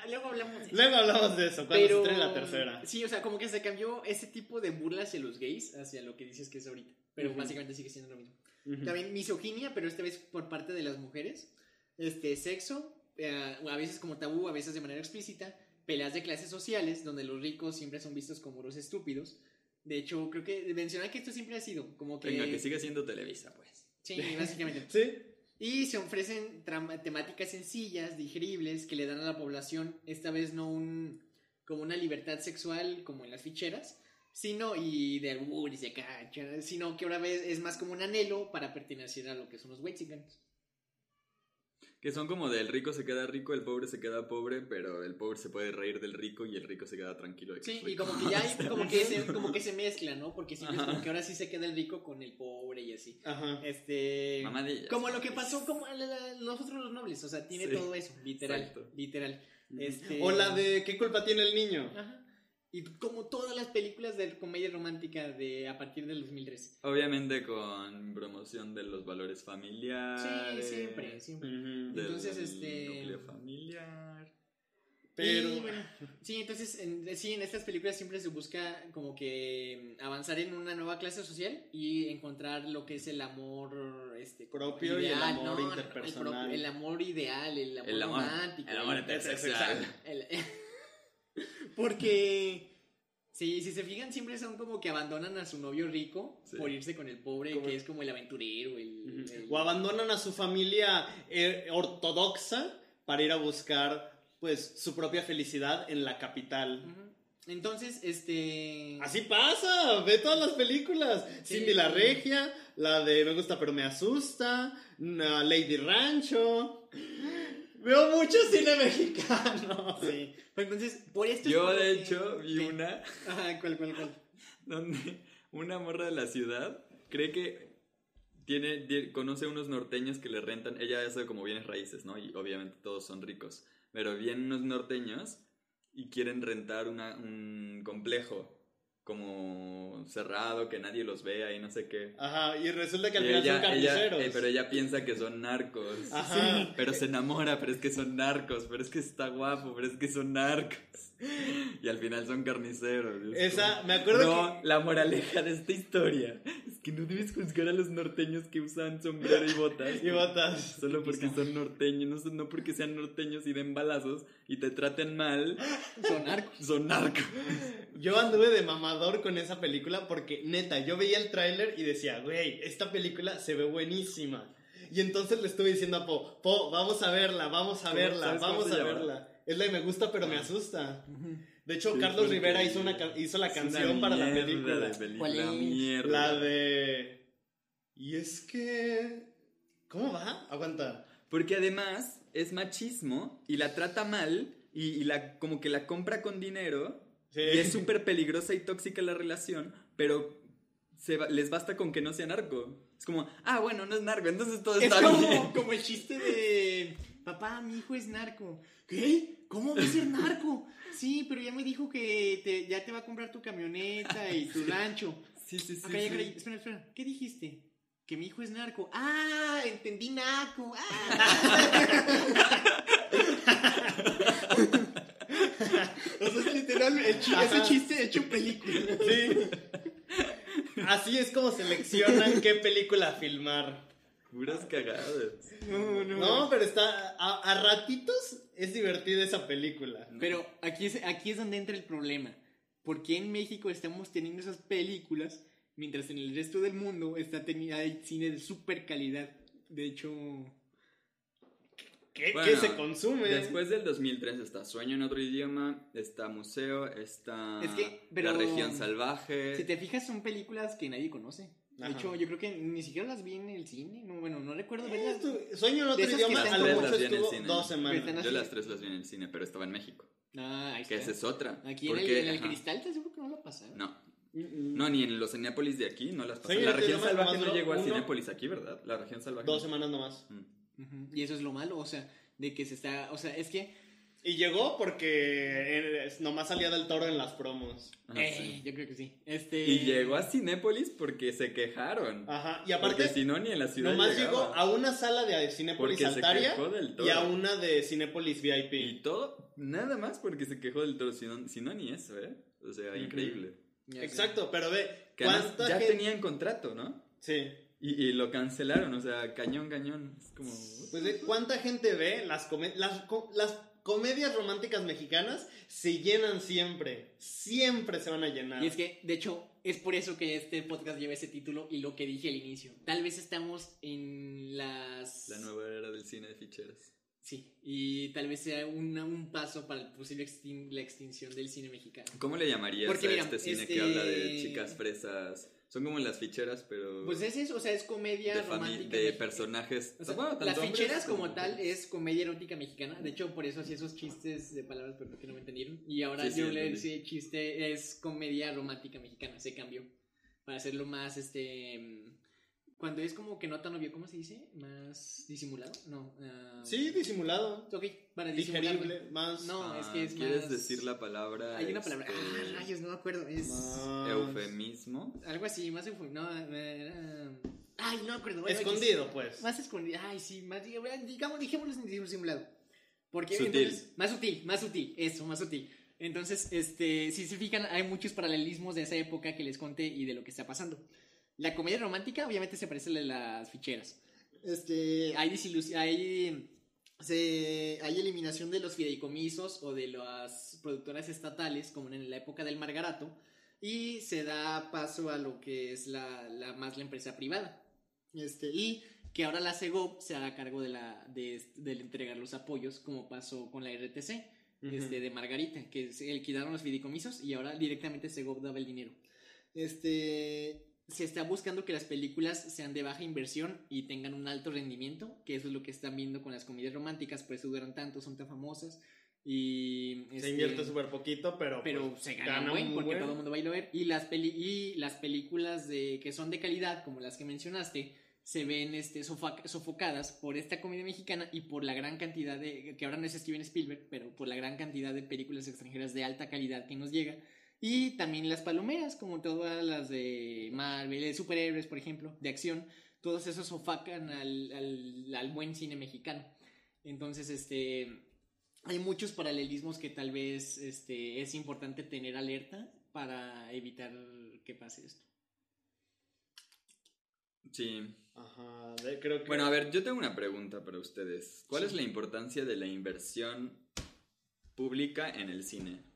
Luego hablamos de eso. Luego hablamos de eso, cuando Pero, se estrene la tercera. Sí, o sea, como que se cambió ese tipo de burla hacia los gays, hacia lo que dices que es ahorita. Pero Ujú. básicamente sigue siendo lo mismo. Ujú. También misoginia, pero esta vez por parte de las mujeres. Este, sexo, eh, a veces como tabú, a veces de manera explícita. Peleas de clases sociales, donde los ricos siempre son vistos como los estúpidos. De hecho, creo que menciona que esto siempre ha sido como que... Venga, que siga siendo Televisa, pues. Sí, básicamente. Sí. Y se ofrecen temáticas sencillas, digeribles, que le dan a la población, esta vez no un como una libertad sexual como en las ficheras, sino, y de albur y se cacha, sino que ahora vez es más como un anhelo para pertenecer a lo que son los Wexicans. Que son como del rico se queda rico, el pobre se queda pobre, pero el pobre se puede reír del rico y el rico se queda tranquilo. de que Sí, y como que ya hay, como que se, como que se mezcla, ¿no? Porque siempre es como Ajá. que ahora sí se queda el rico con el pobre y así. Ajá. Este. Mamadillas. Como lo que pasó como la- la- nosotros los nobles, o sea, tiene Sí. todo eso, literal, Exacto. literal. Este- O la de ¿Qué culpa tiene el niño? Ajá. Y como todas las películas de comedia romántica de a partir del 2013. Obviamente con promoción de los valores familiares. Sí, siempre, siempre. Entonces, este- núcleo familiar. Pero. Y, bueno, sí, entonces, en, sí, en estas películas siempre se busca como que mm, avanzar en una nueva clase social y encontrar lo que es el amor este, Propio y el amor no, el interpersonal. El, amor ideal, el amor El amor- romántico. el amor el- porque, sí, si se fijan, siempre son como que abandonan a su novio rico Sí. por irse con el pobre, Como- que es como el aventurero. El, el- O abandonan a su familia eh, ortodoxa para ir a buscar, pues, su propia felicidad en la capital. Entonces, este... Así pasa, ve todas las películas. Sí. Cindy la Regia, la de Me gusta pero me asusta, Lady Rancho. Veo mucho cine mexicano. Sí. Entonces, por esto es Yo, de hecho, vi ¿Qué? una Ajá, ¿cuál, cuál, cuál? donde una morra de la ciudad cree que tiene, tie- conoce unos norteños que le rentan, ella hace como bienes raíces, ¿no? Y obviamente todos son ricos, pero vienen unos norteños y quieren rentar una- un complejo como cerrado, que nadie los vea y no sé qué. Ajá, y resulta que al final son ella- ella- carniceros. eh, pero ella piensa que son narcos. Ajá. Sí, pero se enamora, pero es que son narcos, pero es que está guapo, pero es que son narcos. Y al final son carniceros. es Esa, como- me acuerdo no, la moraleja de esta historia es que no debes juzgar a los norteños que usan sombrero y botas. Y botas. Solo porque son norteños, no, son- no porque sean norteños y den balazos y te traten mal, Son narcos. son narcos. Yo anduve de mamador con esa película porque, neta, yo veía el tráiler y decía, güey, esta película se ve buenísima. Y entonces le estuve diciendo a Po, Po, vamos a verla, vamos a verla, ¿Sabes cómo vamos a llama? verla. Es la de me gusta pero me Ah. asusta. De hecho, Sí, Carlos Rivera hizo, una hizo la canción para la película. de película, ¿Cuál es? mierda. La de... Y es que... ¿Cómo va? Aguanta. Porque además es machismo y la trata mal y, y la, como que la compra con dinero Sí. y es súper peligrosa y tóxica la relación, pero se va- les basta con que no sea narco. Es como, ah, bueno, no es narco, entonces todo Es está como, bien. como el chiste de papá, mi hijo es narco. ¿Qué? ¿Cómo va a ser narco? Sí, pero ya me dijo que te- ya te va a comprar tu camioneta y tu rancho. Sí, sí, sí. Acá sí. espera, espera. ¿Qué dijiste? Que mi hijo es narco. Ah, entendí narco. Ah. o sea, es literal el chi- ese chiste hecho película. Sí. Así es como seleccionan qué película filmar. Puras cagadas. No, no. No, pero está... A, a ratitos es divertida esa película. Pero aquí es, aquí es donde entra el problema. ¿Por qué en México estamos teniendo esas películas mientras en el resto del mundo está hay cine de super calidad? De hecho, ¿Qué, Bueno, qué se consume? Después del 2003 está Sueño en otro idioma, está Museo, está Es que, pero- La región salvaje. si te fijas, son películas que nadie conoce. De hecho, yo creo que ni siquiera las vi en el cine. No, bueno, no recuerdo Eh, verlas. Sueño en otro idioma, a lo mucho estuvo cine. dos semanas. Yo las tres las vi en el cine, pero estaba en México. Ah, ahí Que esa es otra. Aquí en el, en Cristal, te aseguro que no la pasaron. No, Mm, no, ni en los Cinépolis de aquí no las en La región salvaje no llegó a uno. Cinépolis aquí, ¿verdad? La región salvaje. Dos semanas nomás. Mm. Y eso es lo malo, o sea, de que se está. O sea, es que. Y llegó porque eh, nomás salía del toro en las promos. Ajá, eh, sí. Yo creo que sí. Este. Y llegó a Cinépolis porque se quejaron. Ajá. Y aparte, porque si no, ni en la ciudad nomás llegaba. llegó a una sala de Cinépolis Porque se Altaria quejó del y a una de Cinépolis VIP. Y todo, nada más porque se quejó del toro, si no, si no ni eso, ¿eh? O sea, increíble. Ya. Exacto, pero ve, ¿cuánta ya gente- tenían contrato, ¿no? Sí. Y, y lo cancelaron, o sea, cañón, cañón. Es como... Pues ve, ¿cuánta gente ve las, las, co- las comedias románticas mexicanas? Se llenan siempre. Siempre se van a llenar. Y es que, de hecho, es por eso que este podcast lleva ese título y lo que dije al inicio. Tal vez estamos en las. La nueva era del cine de ficheras. Sí, y tal vez sea una- un paso para el posible extin- la extinción del cine mexicano. ¿Cómo le llamarías Porque a mira, este cine este- que habla de chicas fresas? Son como las ficheras, pero Pues es eso, o sea, es comedia de, romántica. de mexicana. personajes. O sea, bueno, las ficheras como como tal es comedia erótica mexicana. De hecho, por eso hacía esos chistes de palabras, pero que no me entendieron. Y ahora Sí, sí, yo le decía chiste es comedia romántica mexicana. Se cambió. Para hacerlo más, este... Cuando es como que no tan obvio, ¿cómo se dice? Más disimulado. No. ah, Sí, disimulado. Ok, para disimular. Digerible, más. No, es Ah, que es ¿Quieres más- decir la palabra? Hay una palabra. este, Ah, rayos, no me acuerdo. Es. más Eufemismo. Algo así, más eufem- No, era- Ay, no me acuerdo. bueno, Escondido, pues. Más escondido. Ay, sí, más. Digamos, dijémoslo en disimulado. Porque Sutil. entonces. Más sutil, más sutil. Eso, más sutil. Entonces, este, si se fijan, hay muchos paralelismos de esa época que les conté y de lo que está pasando. La comedia romántica, obviamente, se parece a la de las ficheras. Este, hay desilusión, hay, se- hay eliminación de los fideicomisos o de las productoras estatales, como en la época del Margarato, y se da paso a lo que es la, la más la empresa privada. Este, y que ahora la CEGOP se hará cargo de, la, de, de entregar los apoyos, como pasó con la RTC este, de Margarita, que se liquidaron los fideicomisos y ahora directamente Segov daba el dinero. Este, se está buscando que las películas sean de baja inversión y tengan un alto rendimiento, que eso es lo que están viendo con las comedias románticas, por eso duran tanto, son tan famosas y Se este, invierte súper poquito, pero. pero pues, se gana, muy porque todo el mundo va a ir a ver. Y las, peli y las películas de, que son de calidad, como las que mencionaste, se ven este, sofocadas por esta comedia mexicana y por la gran cantidad de, que ahora no es Steven Spielberg, pero por la gran cantidad de películas extranjeras de alta calidad que nos llega. Y también las palomeras, como todas las de Marvel, de superhéroes, por ejemplo, de acción, todos esos sofacan al, al, al buen cine mexicano. Entonces, este, hay muchos paralelismos que tal vez este, es importante tener alerta para evitar que pase esto. Sí. Ajá, de- creo que. Bueno, a ver, yo tengo una pregunta para ustedes. ¿Cuál es la importancia de la inversión pública en el cine?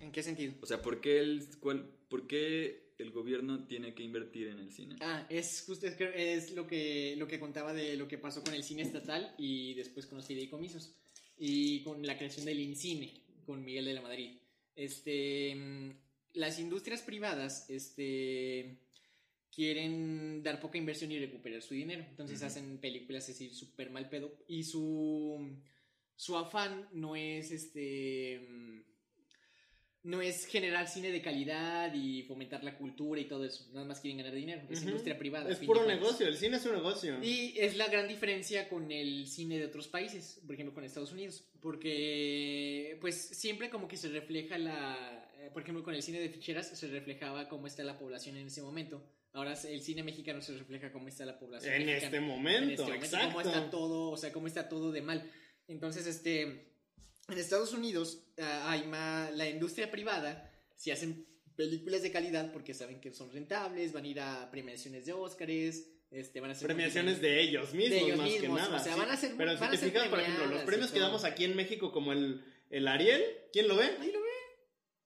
¿En qué sentido? O sea, ¿por qué el, cuál- por qué el gobierno tiene que invertir en el cine? Ah, es justo es, lo que lo que contaba de lo que pasó con el cine estatal y después con los fideicomisos y con la creación del INCINE con Miguel de la Madrid. este, las industrias privadas, este, quieren dar poca inversión y recuperar su dinero. Entonces Ujú. hacen películas así súper mal pedo. Y su, su afán no es este... No es generar cine de calidad y fomentar la cultura y todo eso. Nada más quieren ganar dinero. Es Ujú. industria privada. Es puro negocio, el cine es un negocio. Y es la gran diferencia con el cine de otros países, por ejemplo con Estados Unidos, porque pues siempre como que se refleja la, eh, por ejemplo con el cine de ficheras se reflejaba cómo está la población en ese momento, ahora el cine mexicano se refleja cómo está la población. en mexicana este momento, en este momento, exacto. cómo está todo, o sea, cómo está todo de mal. Entonces, este, en Estados Unidos ah, hay más, la industria privada, si hacen películas de calidad porque saben que son rentables, van a ir a premiaciones de Óscares, este, van a hacer Premiaciones de ellos mismos, De ellos más mismos, que nada. o sea, sí. van a ser- Pero si te fijas, por ejemplo, los premios que damos aquí en México, como el, el Ariel, ¿quién lo ve? Ahí lo ve,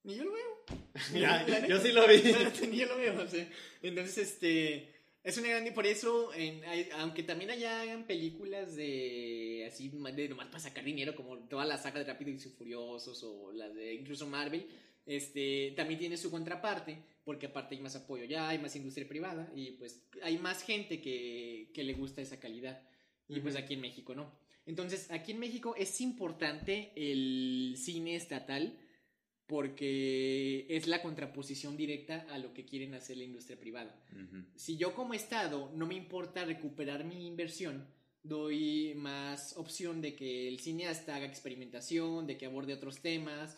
ni yo lo veo. Ya, yo sí lo vi. Ni yo lo veo, o sea, entonces, este, es una gran... Por eso, en- hay- aunque también allá hagan películas de, así, de nomás para sacar dinero, como toda la saga de Rápidos y Furiosos o las de incluso Marvel, este, también tiene su contraparte, porque aparte hay más apoyo ya, hay más industria privada y pues hay más gente que, que le gusta esa calidad. Y pues aquí en México no. Entonces, aquí en México es importante el cine estatal porque es la contraposición directa a lo que quieren hacer la industria privada. Ujú. Si yo como Estado no me importa recuperar mi inversión, doy más opción de que el cineasta haga experimentación, de que aborde otros temas,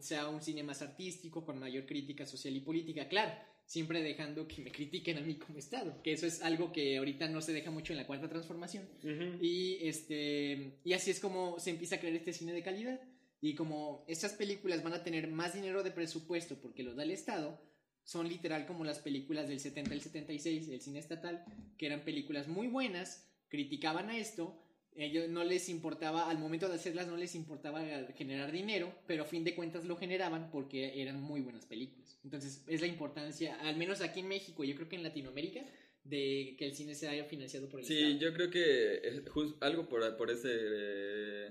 sea un cine más artístico, con mayor crítica social y política, claro, siempre dejando que me critiquen a mí como Estado, que eso es algo que ahorita no se deja mucho en la cuarta transformación. Ujú. Y, este, y así es como se empieza a crear este cine de calidad. Y como estas películas van a tener más dinero de presupuesto porque lo da el Estado, son literal como las películas del 70 al 76 del cine estatal, que eran películas muy buenas, criticaban a esto, ellos no les importaba, al momento de hacerlas no les importaba generar dinero, pero a fin de cuentas lo generaban porque eran muy buenas películas. Entonces es la importancia, al menos aquí en México, yo creo que en Latinoamérica, de que el cine se haya financiado por el Sí, Estado. yo creo que es algo por, por ese eh,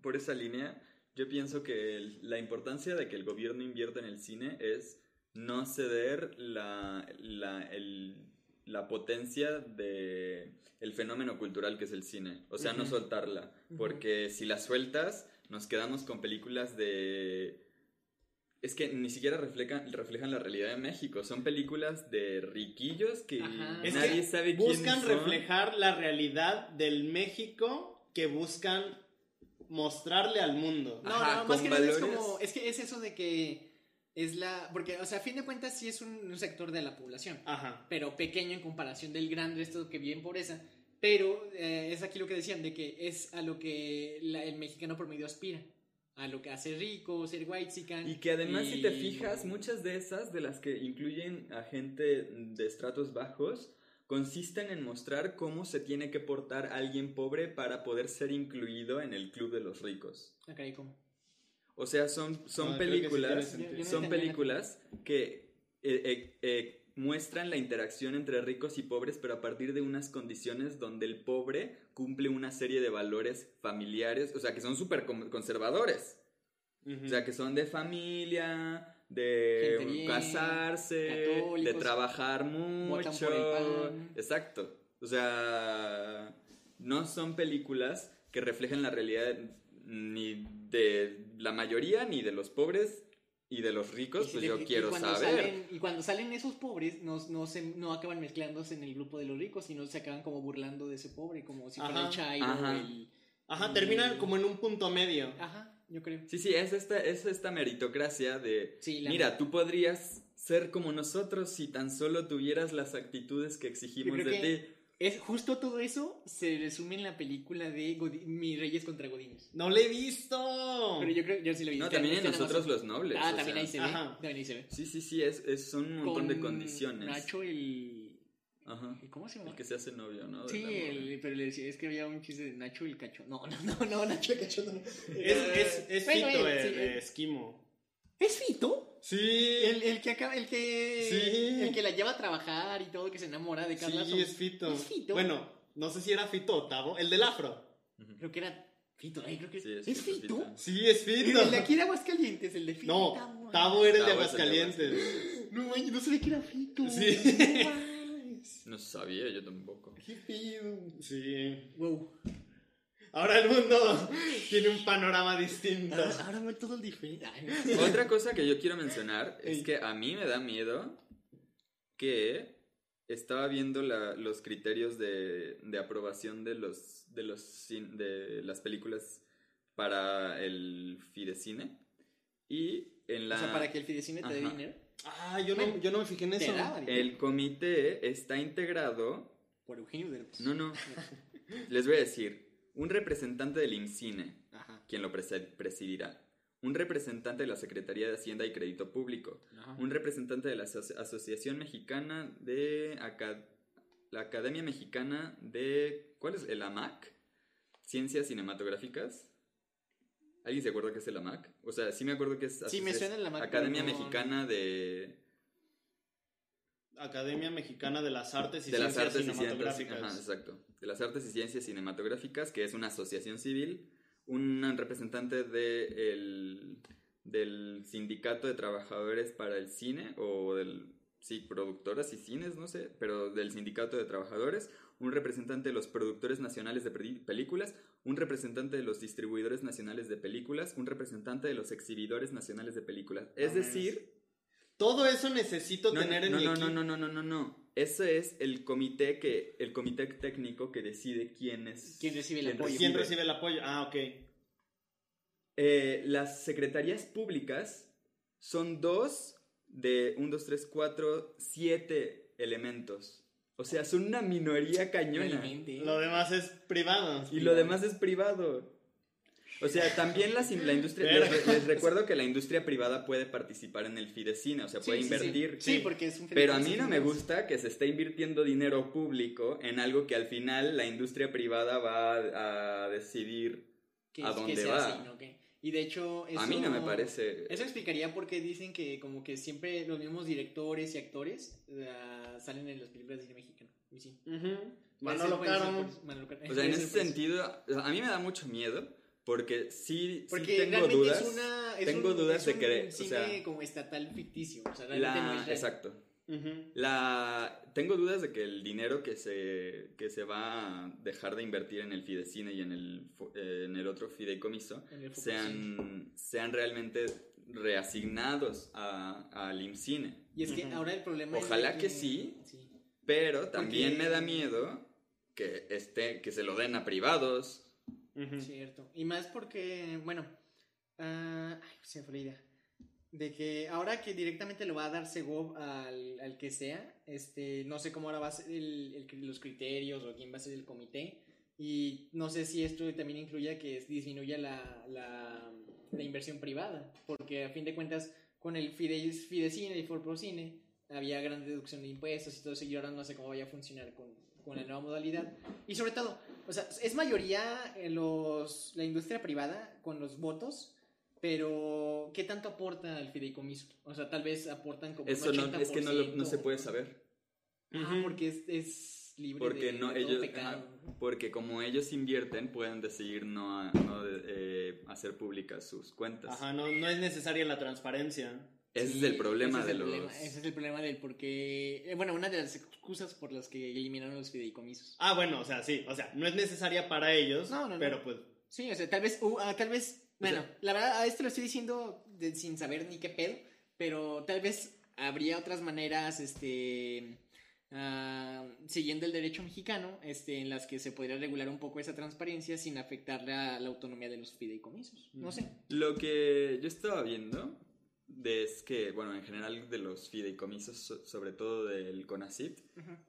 por esa línea, yo pienso que el- la importancia de que el gobierno invierta en el cine es no ceder la, la, el- la potencia de el fenómeno cultural que es el cine, o sea, no soltarla, porque si la sueltas nos quedamos con películas de es que ni siquiera reflejan, reflejan la realidad de México. Son películas de riquillos que Ajá. Es nadie que sabe quién Buscan son. reflejar la realidad del México que buscan mostrarle al mundo. No, Ajá, no, con más que nada es valores. como, es que es eso de que es la, porque, o sea, a fin de cuentas sí es un, un sector de la población, Ajá. pero pequeño en comparación del gran resto que vive en pobreza, pero eh, es aquí lo que decían, de que es a lo que la- el mexicano promedio aspira, a lo que hace rico, ser white Y que además, si te fijas, muchas de esas, de las que incluyen a gente de estratos bajos, consisten en mostrar cómo se tiene que portar alguien pobre para poder ser incluido en el club de los ricos. Caray, ¿cómo? O sea, son, son creo que sí películas. Yo- yo son películas que eh, eh, eh, muestran la interacción entre ricos y pobres, pero a partir de unas condiciones donde el pobre cumple una serie de valores familiares, o sea, que son súper con- conservadores. O sea, que son de familia, de bien, casarse, de trabajar mucho. Exacto. O sea, no son películas que reflejen la realidad ni de la mayoría, ni de los pobres y de los ricos, si pues te- yo quiero saber. salen- y cuando salen esos pobres, no, no, se, no acaban mezclándose en el grupo de los ricos, sino se acaban como burlando de ese pobre, como si fuera el chairo ajá. el... Ajá, terminan como en un punto medio. Ajá, yo creo. Sí, sí, es esta, es esta meritocracia de, Sí, la- mira, tú podrías ser como nosotros si tan solo tuvieras las actitudes que exigimos de que- ti. Es justo todo eso se resume en la película de Godi- Mis Reyes contra Godines. ¡No le he visto! Pero yo creo yo sí lo vi. No, Está- también en nosotros los nobles. Ah, también sea. ahí se ve. Ajá. También ahí se ve. Sí, sí, sí, es, es son un montón de Con condiciones. Nacho el... Ajá. ¿Cómo se llama? El que se hace novio, ¿no? De Sí, el, pero le decía, es que había un chiste de Nacho el cacho. No, no, no, no, Nacho el cacho no. Es, es, es Bueno, Fito el, esquimo. ¿Es Fito? Sí. El, el que acaba, el que... Sí. El que la lleva a trabajar y todo, que se enamora de Carla Sí, es Fito. ¿Es Fito? Bueno, no sé si era Fito Octavo, el del afro. Creo que era Fito, ay, creo que Sí, es, es Fito, Fito. Fito. Sí, es El Fito. de aquí de Aguascalientes, el de Fito. No. Tabo era el de el Aguascalientes. No, manches, no sabía que era Fito. Sí. No. No sabía, yo tampoco. Sí. Wow. Ahora el mundo tiene un panorama distinto. Ahora, ahora ve todo el diferente. Otra cosa que yo quiero mencionar es que a mí me da miedo que estaba viendo la- los criterios de, de aprobación de los de los de las películas para el Fidecine y en la O sea, para que el Fidecine te dé dinero. Ah, yo no, yo no me fijé en eso. el comité está integrado Por Eugenio Derbez. no no les voy a decir un representante del IMCINE Ajá. quien lo presidirá un representante de la Secretaría de Hacienda y Crédito Público Ajá. un representante de la Aso- Asociación Mexicana de la Academia Mexicana de ¿cuál es? el AMAC Ciencias Cinematográficas ¿Alguien se acuerda que es el AMAC? O sea, sí me acuerdo que es Sí, me suena el AMAC, Academia no- Mexicana de Academia Mexicana de las Artes y de las Ciencias artes y ciencias Cinematográficas. ajá, exacto de las artes y ciencias cinematográficas que es una asociación civil un representante de el- del sindicato de trabajadores para el cine o del sí productoras y cines no sé pero del sindicato de trabajadores un representante de los productores nacionales de películas un representante de los distribuidores nacionales de películas un representante de los exhibidores nacionales de películas es No decir Todo eso necesito no, tener en no, mi no, equipo. no, no, no, no, no. Ese es el comité que, el comité técnico que decide quién es. ¿Quién recibe el quién apoyo? ¿Quién recibe el apoyo? Ah, ok. Eh, las secretarías públicas son dos de un, dos, tres, cuatro, siete elementos. O sea, son una minoría cañona. Lo demás es privado. Y lo demás es privado. O sea, también la, la industria. Les, les recuerdo que la industria privada puede participar en el Fidecine, o sea, Sí, puede sí, sí. invertir. Sí, porque es un Pero a mí no me gusta que se esté invirtiendo dinero público en algo que al final la industria privada va a decidir. ¿A dónde se va? hace y no qué. Y de hecho, eso, A mí no me parece. Eso explicaría por qué dicen que como que siempre los mismos directores y actores ah, salen en las películas de cine mexicano. Y sí. Ujú. Puede Manolo Caro. O sea, en ese sentido, a mí me da mucho miedo porque sí, sí Porque tengo realmente dudas. es una. Es tengo un, dudas es de un que, o sea, como estatal ficticio. O sea, realmente no la, es real. exacto. La, tengo dudas de que el dinero que se, que se va a dejar de invertir en el Fidecine y en el, fo- eh, en el otro fideicomiso En el Focusine. sean, sean realmente reasignados a- al IMCINE. Y es que ahora el problema es Ojalá de que sí. sí. Pero también Porque- me da miedo que, esté, que se lo den a privados. Cierto. Y más porque, bueno, ah, ay, se me fue la idea. De que ahora que directamente lo va a dar Segov al, al que sea, este, no sé cómo ahora va a ser el, los criterios o quién va a ser el comité. Y no sé si esto también incluya que disminuya la, la, inversión privada. Porque a fin de cuentas, con el Fide, Fidecine y Forprocine había gran deducción de impuestos y todo eso. Y ahora no sé cómo vaya a funcionar con, con la nueva modalidad. Y sobre todo, o sea, es mayoría en los, la industria privada con los votos, pero ¿qué tanto aporta al fideicomiso? O sea, tal vez aportan como Eso un no, es que no, lo- no 80%. se puede saber. Ah, porque es, es libre Porque de, no, de todo ellos, pecado. porque como ellos invierten, pueden decidir no, a- no eh, hacer públicas sus cuentas. Ajá, no, no es necesaria la transparencia. Ese Sí, es el problema ese es de el los... problema, ese es el problema del por qué... eh, Bueno, una de las excusas por las que eliminaron los fideicomisos. Ah, bueno, o sea, sí. O sea, no es necesaria para ellos, No, no, no. pero pues... Sí, o sea, tal vez, uh, ah, tal vez, bueno, sea- la verdad, a esto lo estoy diciendo de- sin saber ni qué pedo, pero tal vez habría otras maneras, este, ah, siguiendo el derecho mexicano, este, en las que se podría regular un poco esa transparencia sin afectar la, la autonomía de los fideicomisos. No sé. Lo que yo estaba viendo es que, bueno, en general de los fideicomisos, so- sobre todo del CONACYT,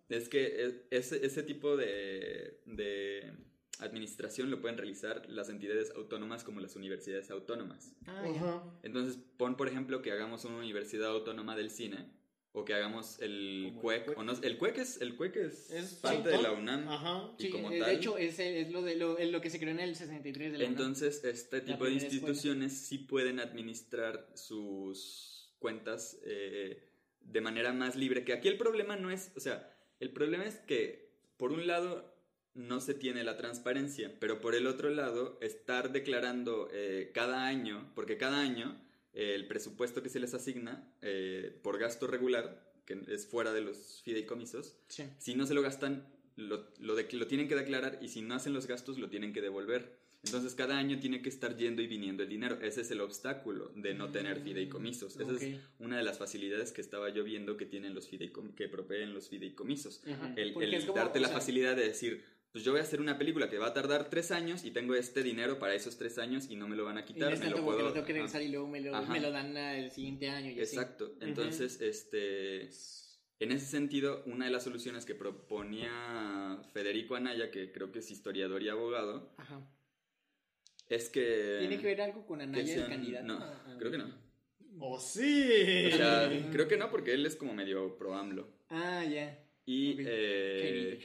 es que e- ese, ese tipo de, de administración lo pueden realizar las entidades autónomas como las universidades autónomas. Ah. Entonces, pon por ejemplo que hagamos una universidad autónoma del cine o que hagamos el Como el CUEC. CUEC. o no- el CUEC es, el CUEC es, Es parte de la UNAM. Ajá. Y Sí, como eh, tal- de hecho, es, es lo, de, lo, es lo que se creó en el 63 de la UNAM. Entonces, este tipo de escuela. instituciones sí pueden administrar sus cuentas eh, de manera más libre. Que aquí el problema no es, o sea, el problema es que, por un lado, no se tiene la transparencia, pero por el otro lado, estar declarando eh, cada año, porque cada año eh, el presupuesto que se les asigna eh, por gasto regular, que es fuera de los fideicomisos, Sí. si no se lo gastan, lo, lo, de, lo tienen que declarar y si no hacen los gastos, lo tienen que devolver. Entonces cada año tiene que estar yendo y viniendo el dinero. Ese es el obstáculo de no tener fideicomisos. Esa es una de las facilidades que estaba yo viendo que tienen los fideicom que proveen los fideicomisos. Ajá. El, como, darte la sea, facilidad de decir, pues yo voy a hacer una película que va a tardar tres años y tengo este dinero para esos tres años y no me lo van a Y no quitar, es me tanto lo puedo... lo tengo que ajá. regresar y luego me lo, Ajá. me lo dan al siguiente año y así. Exacto. Entonces, este... En ese sentido, una de las soluciones que proponía Federico Anaya, que creo que es historiador y abogado, Ajá. es que... ¿Tiene que ver algo con Anaya, el candidato? No, Ah, ah. creo que no. ¡Oh, sí! O sea, creo que no, porque él es como medio pro AMLO. Ah, ya. Y, Ok. eh.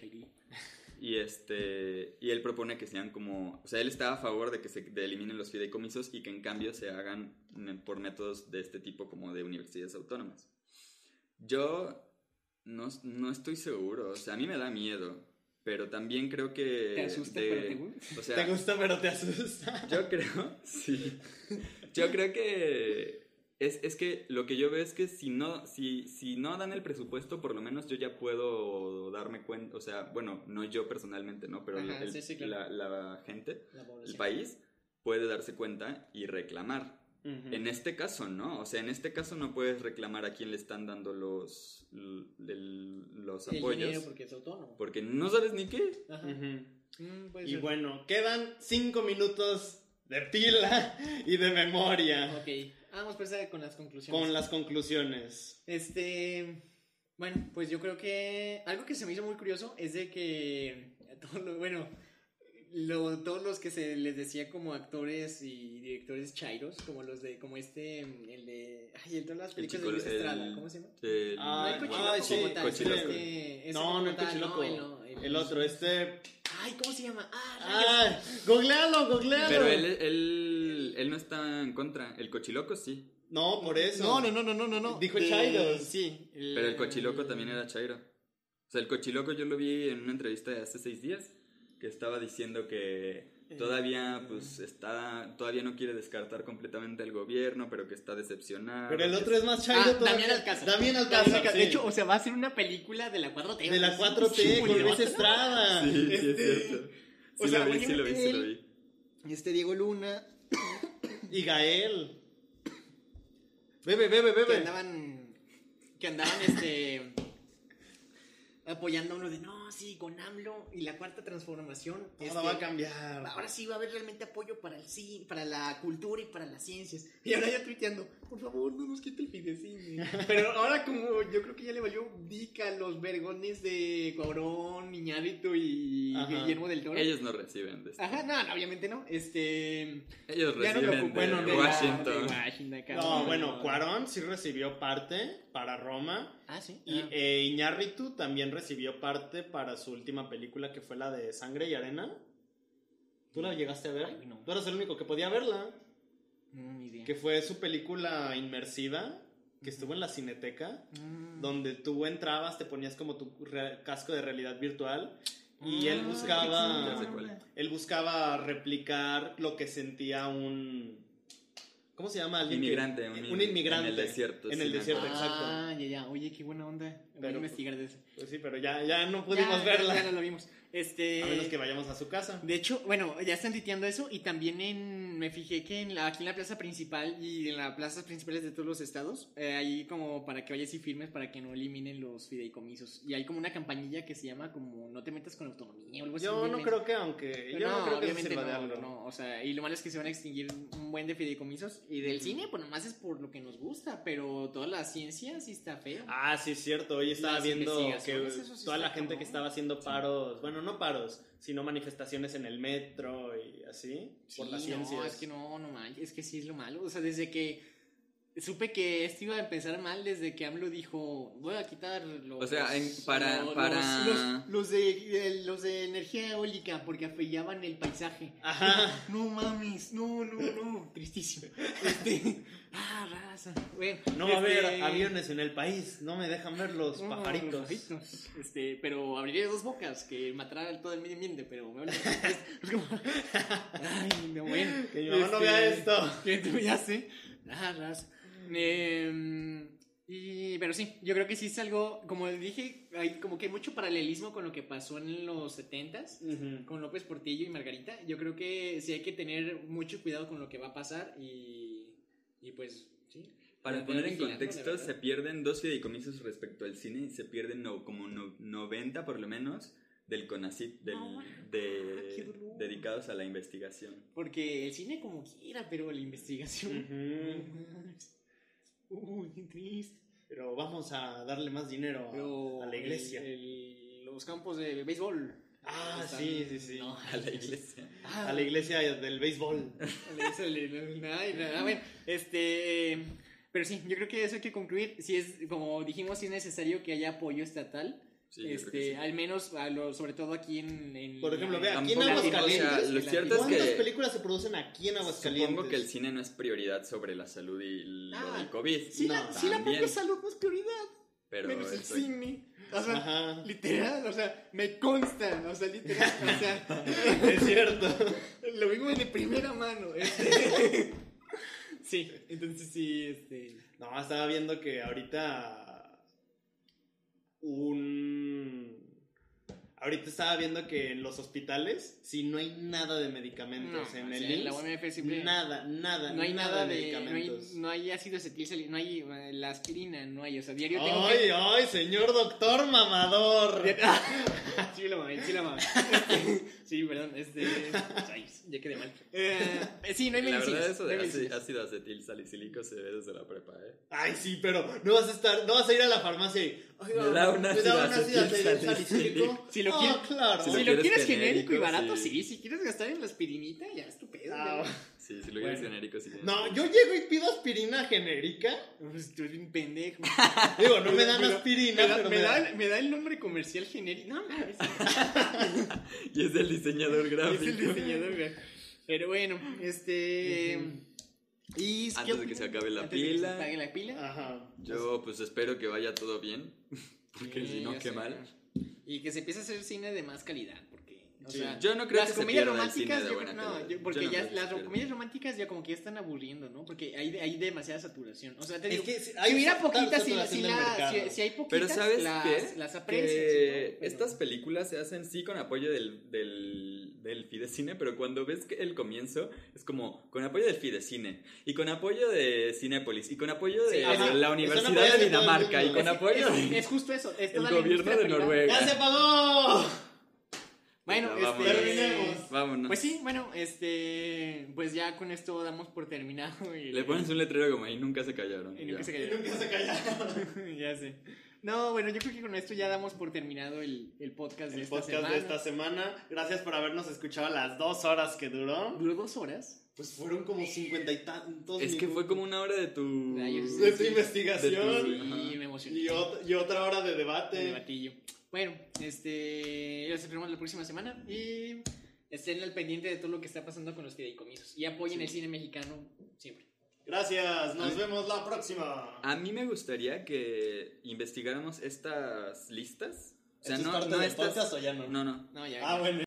Y este y él propone que sean como, o sea, él está a favor de que se de eliminen los fideicomisos y que en cambio se hagan por métodos de este tipo como de universidades autónomas. Yo no, no estoy seguro, o sea, a mí me da miedo, pero también creo que ¿Te asusta, de- pero te gusta? o sea, Te gusta, pero te asusta. yo creo, sí. Yo creo que es, es que lo que yo veo es que si no, si, si no dan el presupuesto, por lo menos yo ya puedo darme cuenta, o sea, bueno, no yo personalmente, ¿no? Pero Ajá, el- sí, sí, claro. la, la gente, La el país, puede darse cuenta y reclamar. En este caso, ¿no? O sea, en este caso no puedes reclamar a quién le están dando los, los apoyos. porque es autónomo. Porque no sabes ni qué. Ajá. Mm, Y ser. bueno, quedan cinco minutos de pila y de memoria Ok, vamos pues con las conclusiones. con las conclusiones. Este, bueno, pues yo creo que algo que se me hizo muy curioso es de que, todo lo- bueno, lo- todos los que se les decía como actores y directores chairos, como los de, como este, el de, ay, el de las El películas chico, de Luis Estrada, el- ¿cómo se llama? el- Ah, no el cochiloco ay, sí, como tal, sino cochiloco. este- ese No, no como el tal, cochiloco. el, no, el- El otro, este. Ay, ¿cómo se llama? Ah. ¡Ay! ¡Googlealo, googlealo! Pero él, él, él no está en contra. El cochiloco sí. No, por eso. No, no, no, no, no, no, no. Dijo De- chairos. Sí. Pero el cochiloco también era Chairo. O sea, el cochiloco yo lo vi en una entrevista de hace seis días que estaba diciendo que todavía pues está todavía no quiere descartar completamente al gobierno, pero que está decepcionado. Pero el otro es más chairo Ah. Damián Alcázar. Damián Alcázar, sí. De hecho, o sea, va a ser una película de la 4T. de la 4T Sí, con Luis Estrada. Sí, sí, Este, es cierto. Sí o sea, lo vi, sí lo vi, sí lo vi. Este Diego Luna. Y Gael. Bebe, bebe, Que bebe. andaban. Que andaban, este. apoyando a uno de no, sí, con AMLO y la cuarta transformación. Todo este, va a cambiar. Ahora sí va a haber realmente apoyo para el cine, para la cultura y para las ciencias. Y ahora ya tuiteando, por favor, no nos quite el fidecine. Pero ahora como yo creo que ya le valió dica a los vergones de Cuarón, Iñárritu y Ajá. Guillermo del Toro. Ellos no reciben de esto. Ajá, no, no, obviamente no. Este. Ellos no lo reciben ocupo. de Bueno, de la- Washington. de Washington. No, bueno, Cuarón sí recibió parte para Roma. Ah, sí. Y Ah. eh, Iñárritu también recibió parte para su última película que fue la de Sangre y Arena. ¿Tú la llegaste a ver? Ay, no. Tú eras el único que podía verla. Mm, ni idea. Que fue su película inmersiva, que estuvo en la cineteca, Mm. donde tú entrabas, te ponías como tu casco de realidad virtual y Ah, él buscaba, él buscaba replicar lo que sentía un, ¿cómo se llama? Alguien que- Inmigrante, un, un inmigrante En el desierto. En sí, el me desierto, acuerdo. exacto. Ah, ya, ya. Oye, qué buena onda. Voy a Pero- investigar de eso. Pues sí, pero ya, ya no pudimos Ya, verla. Ya no lo vimos. Este. A menos que vayamos a su casa. De hecho, bueno, ya están titeando eso y también en, me fijé que en la, aquí en la plaza principal y en las plazas principales de todos los estados, eh, hay como para que vayas y firmes para que no eliminen los fideicomisos. Y hay como una campañilla que se llama como no te metas con autonomía o algo así. Yo no creo que aunque... Yo no, creo que obviamente de no, algo. no, o sea, y lo malo es que se van a extinguir un buen de fideicomisos. Y del cine, pues nomás es por lo que nos gusta, pero toda la ciencia sí está feo. Ah, sí, es cierto. Hoy estaba Las viendo que sí toda la gente que estaba haciendo paros, bueno, no paros, sino manifestaciones en el metro y así, por Sí, las ciencias. No, es que no, no manches, es que sí es lo malo. O sea, desde que supe que esto iba a empezar mal desde que AMLO dijo, voy a quitar los... O sea, en- para- los- para- Los, los de, el- los de energía eólica, porque afillaban el paisaje. Ajá. No mames, no, no, no, tristísimo. Este, ah, raza. Bueno, No va a haber este, aviones en el país, no me dejan ver los no, pajaritos. los pajaritos. Este, pero abriré dos bocas que matará todo el medio ambiente, pero me ay, no, bueno. Que mi mamá no Este, vea esto. Que tú ya sé. Ah, raza. Em, y, pero sí, yo creo que sí es algo, como dije, hay como que mucho paralelismo con lo que pasó en los 70s Ujú. con López Portillo y Margarita. Yo creo que sí hay que tener mucho cuidado con lo que va a pasar y, y pues, sí. Para poner en contexto, se pierden dos fideicomisos respecto al cine y se pierden no, como no- 90 por lo menos del CONACYT, del, No, de- dolor. dedicados a la investigación. Porque el cine como quiera, pero la investigación... Ujú. Uy, qué triste. Pero vamos a darle más dinero a, Pero a la iglesia. el- el- los campos de béisbol. Ah, están- sí, sí, sí. no. A la iglesia. Ah, A la iglesia del béisbol. Le- le- ay, nada, bueno, este, pero sí, yo creo que eso hay que concluir. Si es, como dijimos, si es necesario que haya apoyo estatal, Sí, este, sí. al menos, a lo- sobre todo aquí en, en- Por ejemplo, vea, aquí en o sea, Aguascalientes. lo cierto es ¿Cuántas que películas se producen aquí en Aguascalientes? supongo que el cine no es prioridad sobre la salud y lo Ah, del COVID. Sí, la, sí, la propia salud no es prioridad, pero menos el estoy- cine. O sea, Ajá. literal, o sea, me consta, o sea, literal, o sea, Es cierto. lo vivo de primera mano. este. Sí, entonces sí, este. No, estaba viendo que ahorita un ahorita estaba viendo que en los hospitales si no hay nada de medicamentos No, en el sea, en la IMSS, UMF siempre- nada, nada, No hay nada de. No hay, medicamentos. no hay ácido acetilsalicílico, no hay eh, la aspirina, no hay. O sea, diario tengo Ay, que. ay, señor doctor mamador. sí, la mamé, sí, la mamé. sí, perdón, este. ya quedé mal. Eh, sí, no hay La verdad, eso no de hay ácido, acetil salicílico se ve desde la prepa, ¿eh? Ay, sí, pero no vas a estar, no vas a ir a la farmacia y oiga, Me da un ¿me ácido acetil acetil salicílico. Si lo quieres- claro. Si Si lo quieres quieres genérico y barato, sí. sí. Si quieres gastar en la aspirinita, ya es tu pedo. Ah. Sí, si lo quieres Bueno. genérico, sí. No, yo llego y pido aspirina genérica. Pues tú eres un pendejo. Digo, no me dan Pero- aspirina, me, da, pero me me da dan- el, me da el nombre comercial genérico. No, mames. Y es el diseñador Es gráfico. el diseñador, güey. Pero bueno, este. Y ¿qué Antes de que se acabe la antes de que se pila. apague la pila. Ajá. Yo pues espero que vaya todo bien, porque Sí, si no, qué sé. mal. Y que se empiece a hacer cine de más calidad. O Sí. sea, Yo no creo las que comedias románticas, yo- no, yo- porque Yo no ya las comedias románticas ya como que ya están aburriendo, ¿no? Porque hay, hay demasiada saturación. O sea, te Es digo, que si- si hay hubiera total poquitas, si, si la- si- si hay poquitas, Pero ¿sabes las, qué? las aprecias. Que todo, estas películas se hacen sí con apoyo del, del, del Fidecine, pero cuando ves que el comienzo es como con apoyo del Fidecine y con apoyo de Cinépolis y con apoyo de Sí, ajá. la Universidad de Dinamarca y con apoyo es, de- es justo eso. es el gobierno de privada. Noruega. ¡Ya se pagó! Bueno, Ya, este, vámonos. Terminemos. Vámonos. Pues sí, bueno, este, pues ya con esto damos por terminado. Y, Le pones un letrero como ahí nunca se callaron. y nunca ya. se Y cayeron. nunca se callaron. ya sé. No, bueno, yo creo que con esto ya damos por terminado el, el podcast de El esta podcast semana. de esta semana. Gracias por habernos escuchado las dos horas que duró. Duró dos horas. Pues fueron como cincuenta y tantos Es que fue como una hora de tu... De tu de investigación. tu- Y me emocioné. Y, ot- y otra hora de de debate. debatillo. Bueno, este, los esperamos la próxima semana y estén al pendiente de todo lo que está pasando con los fideicomisos y apoyen el cine mexicano siempre. Gracias, nos vemos la próxima. A mí me gustaría que investigáramos estas listas. O sea, ¿Esto no, es parte no del estas... o ya no? No, no. No, ya. Ah, bueno.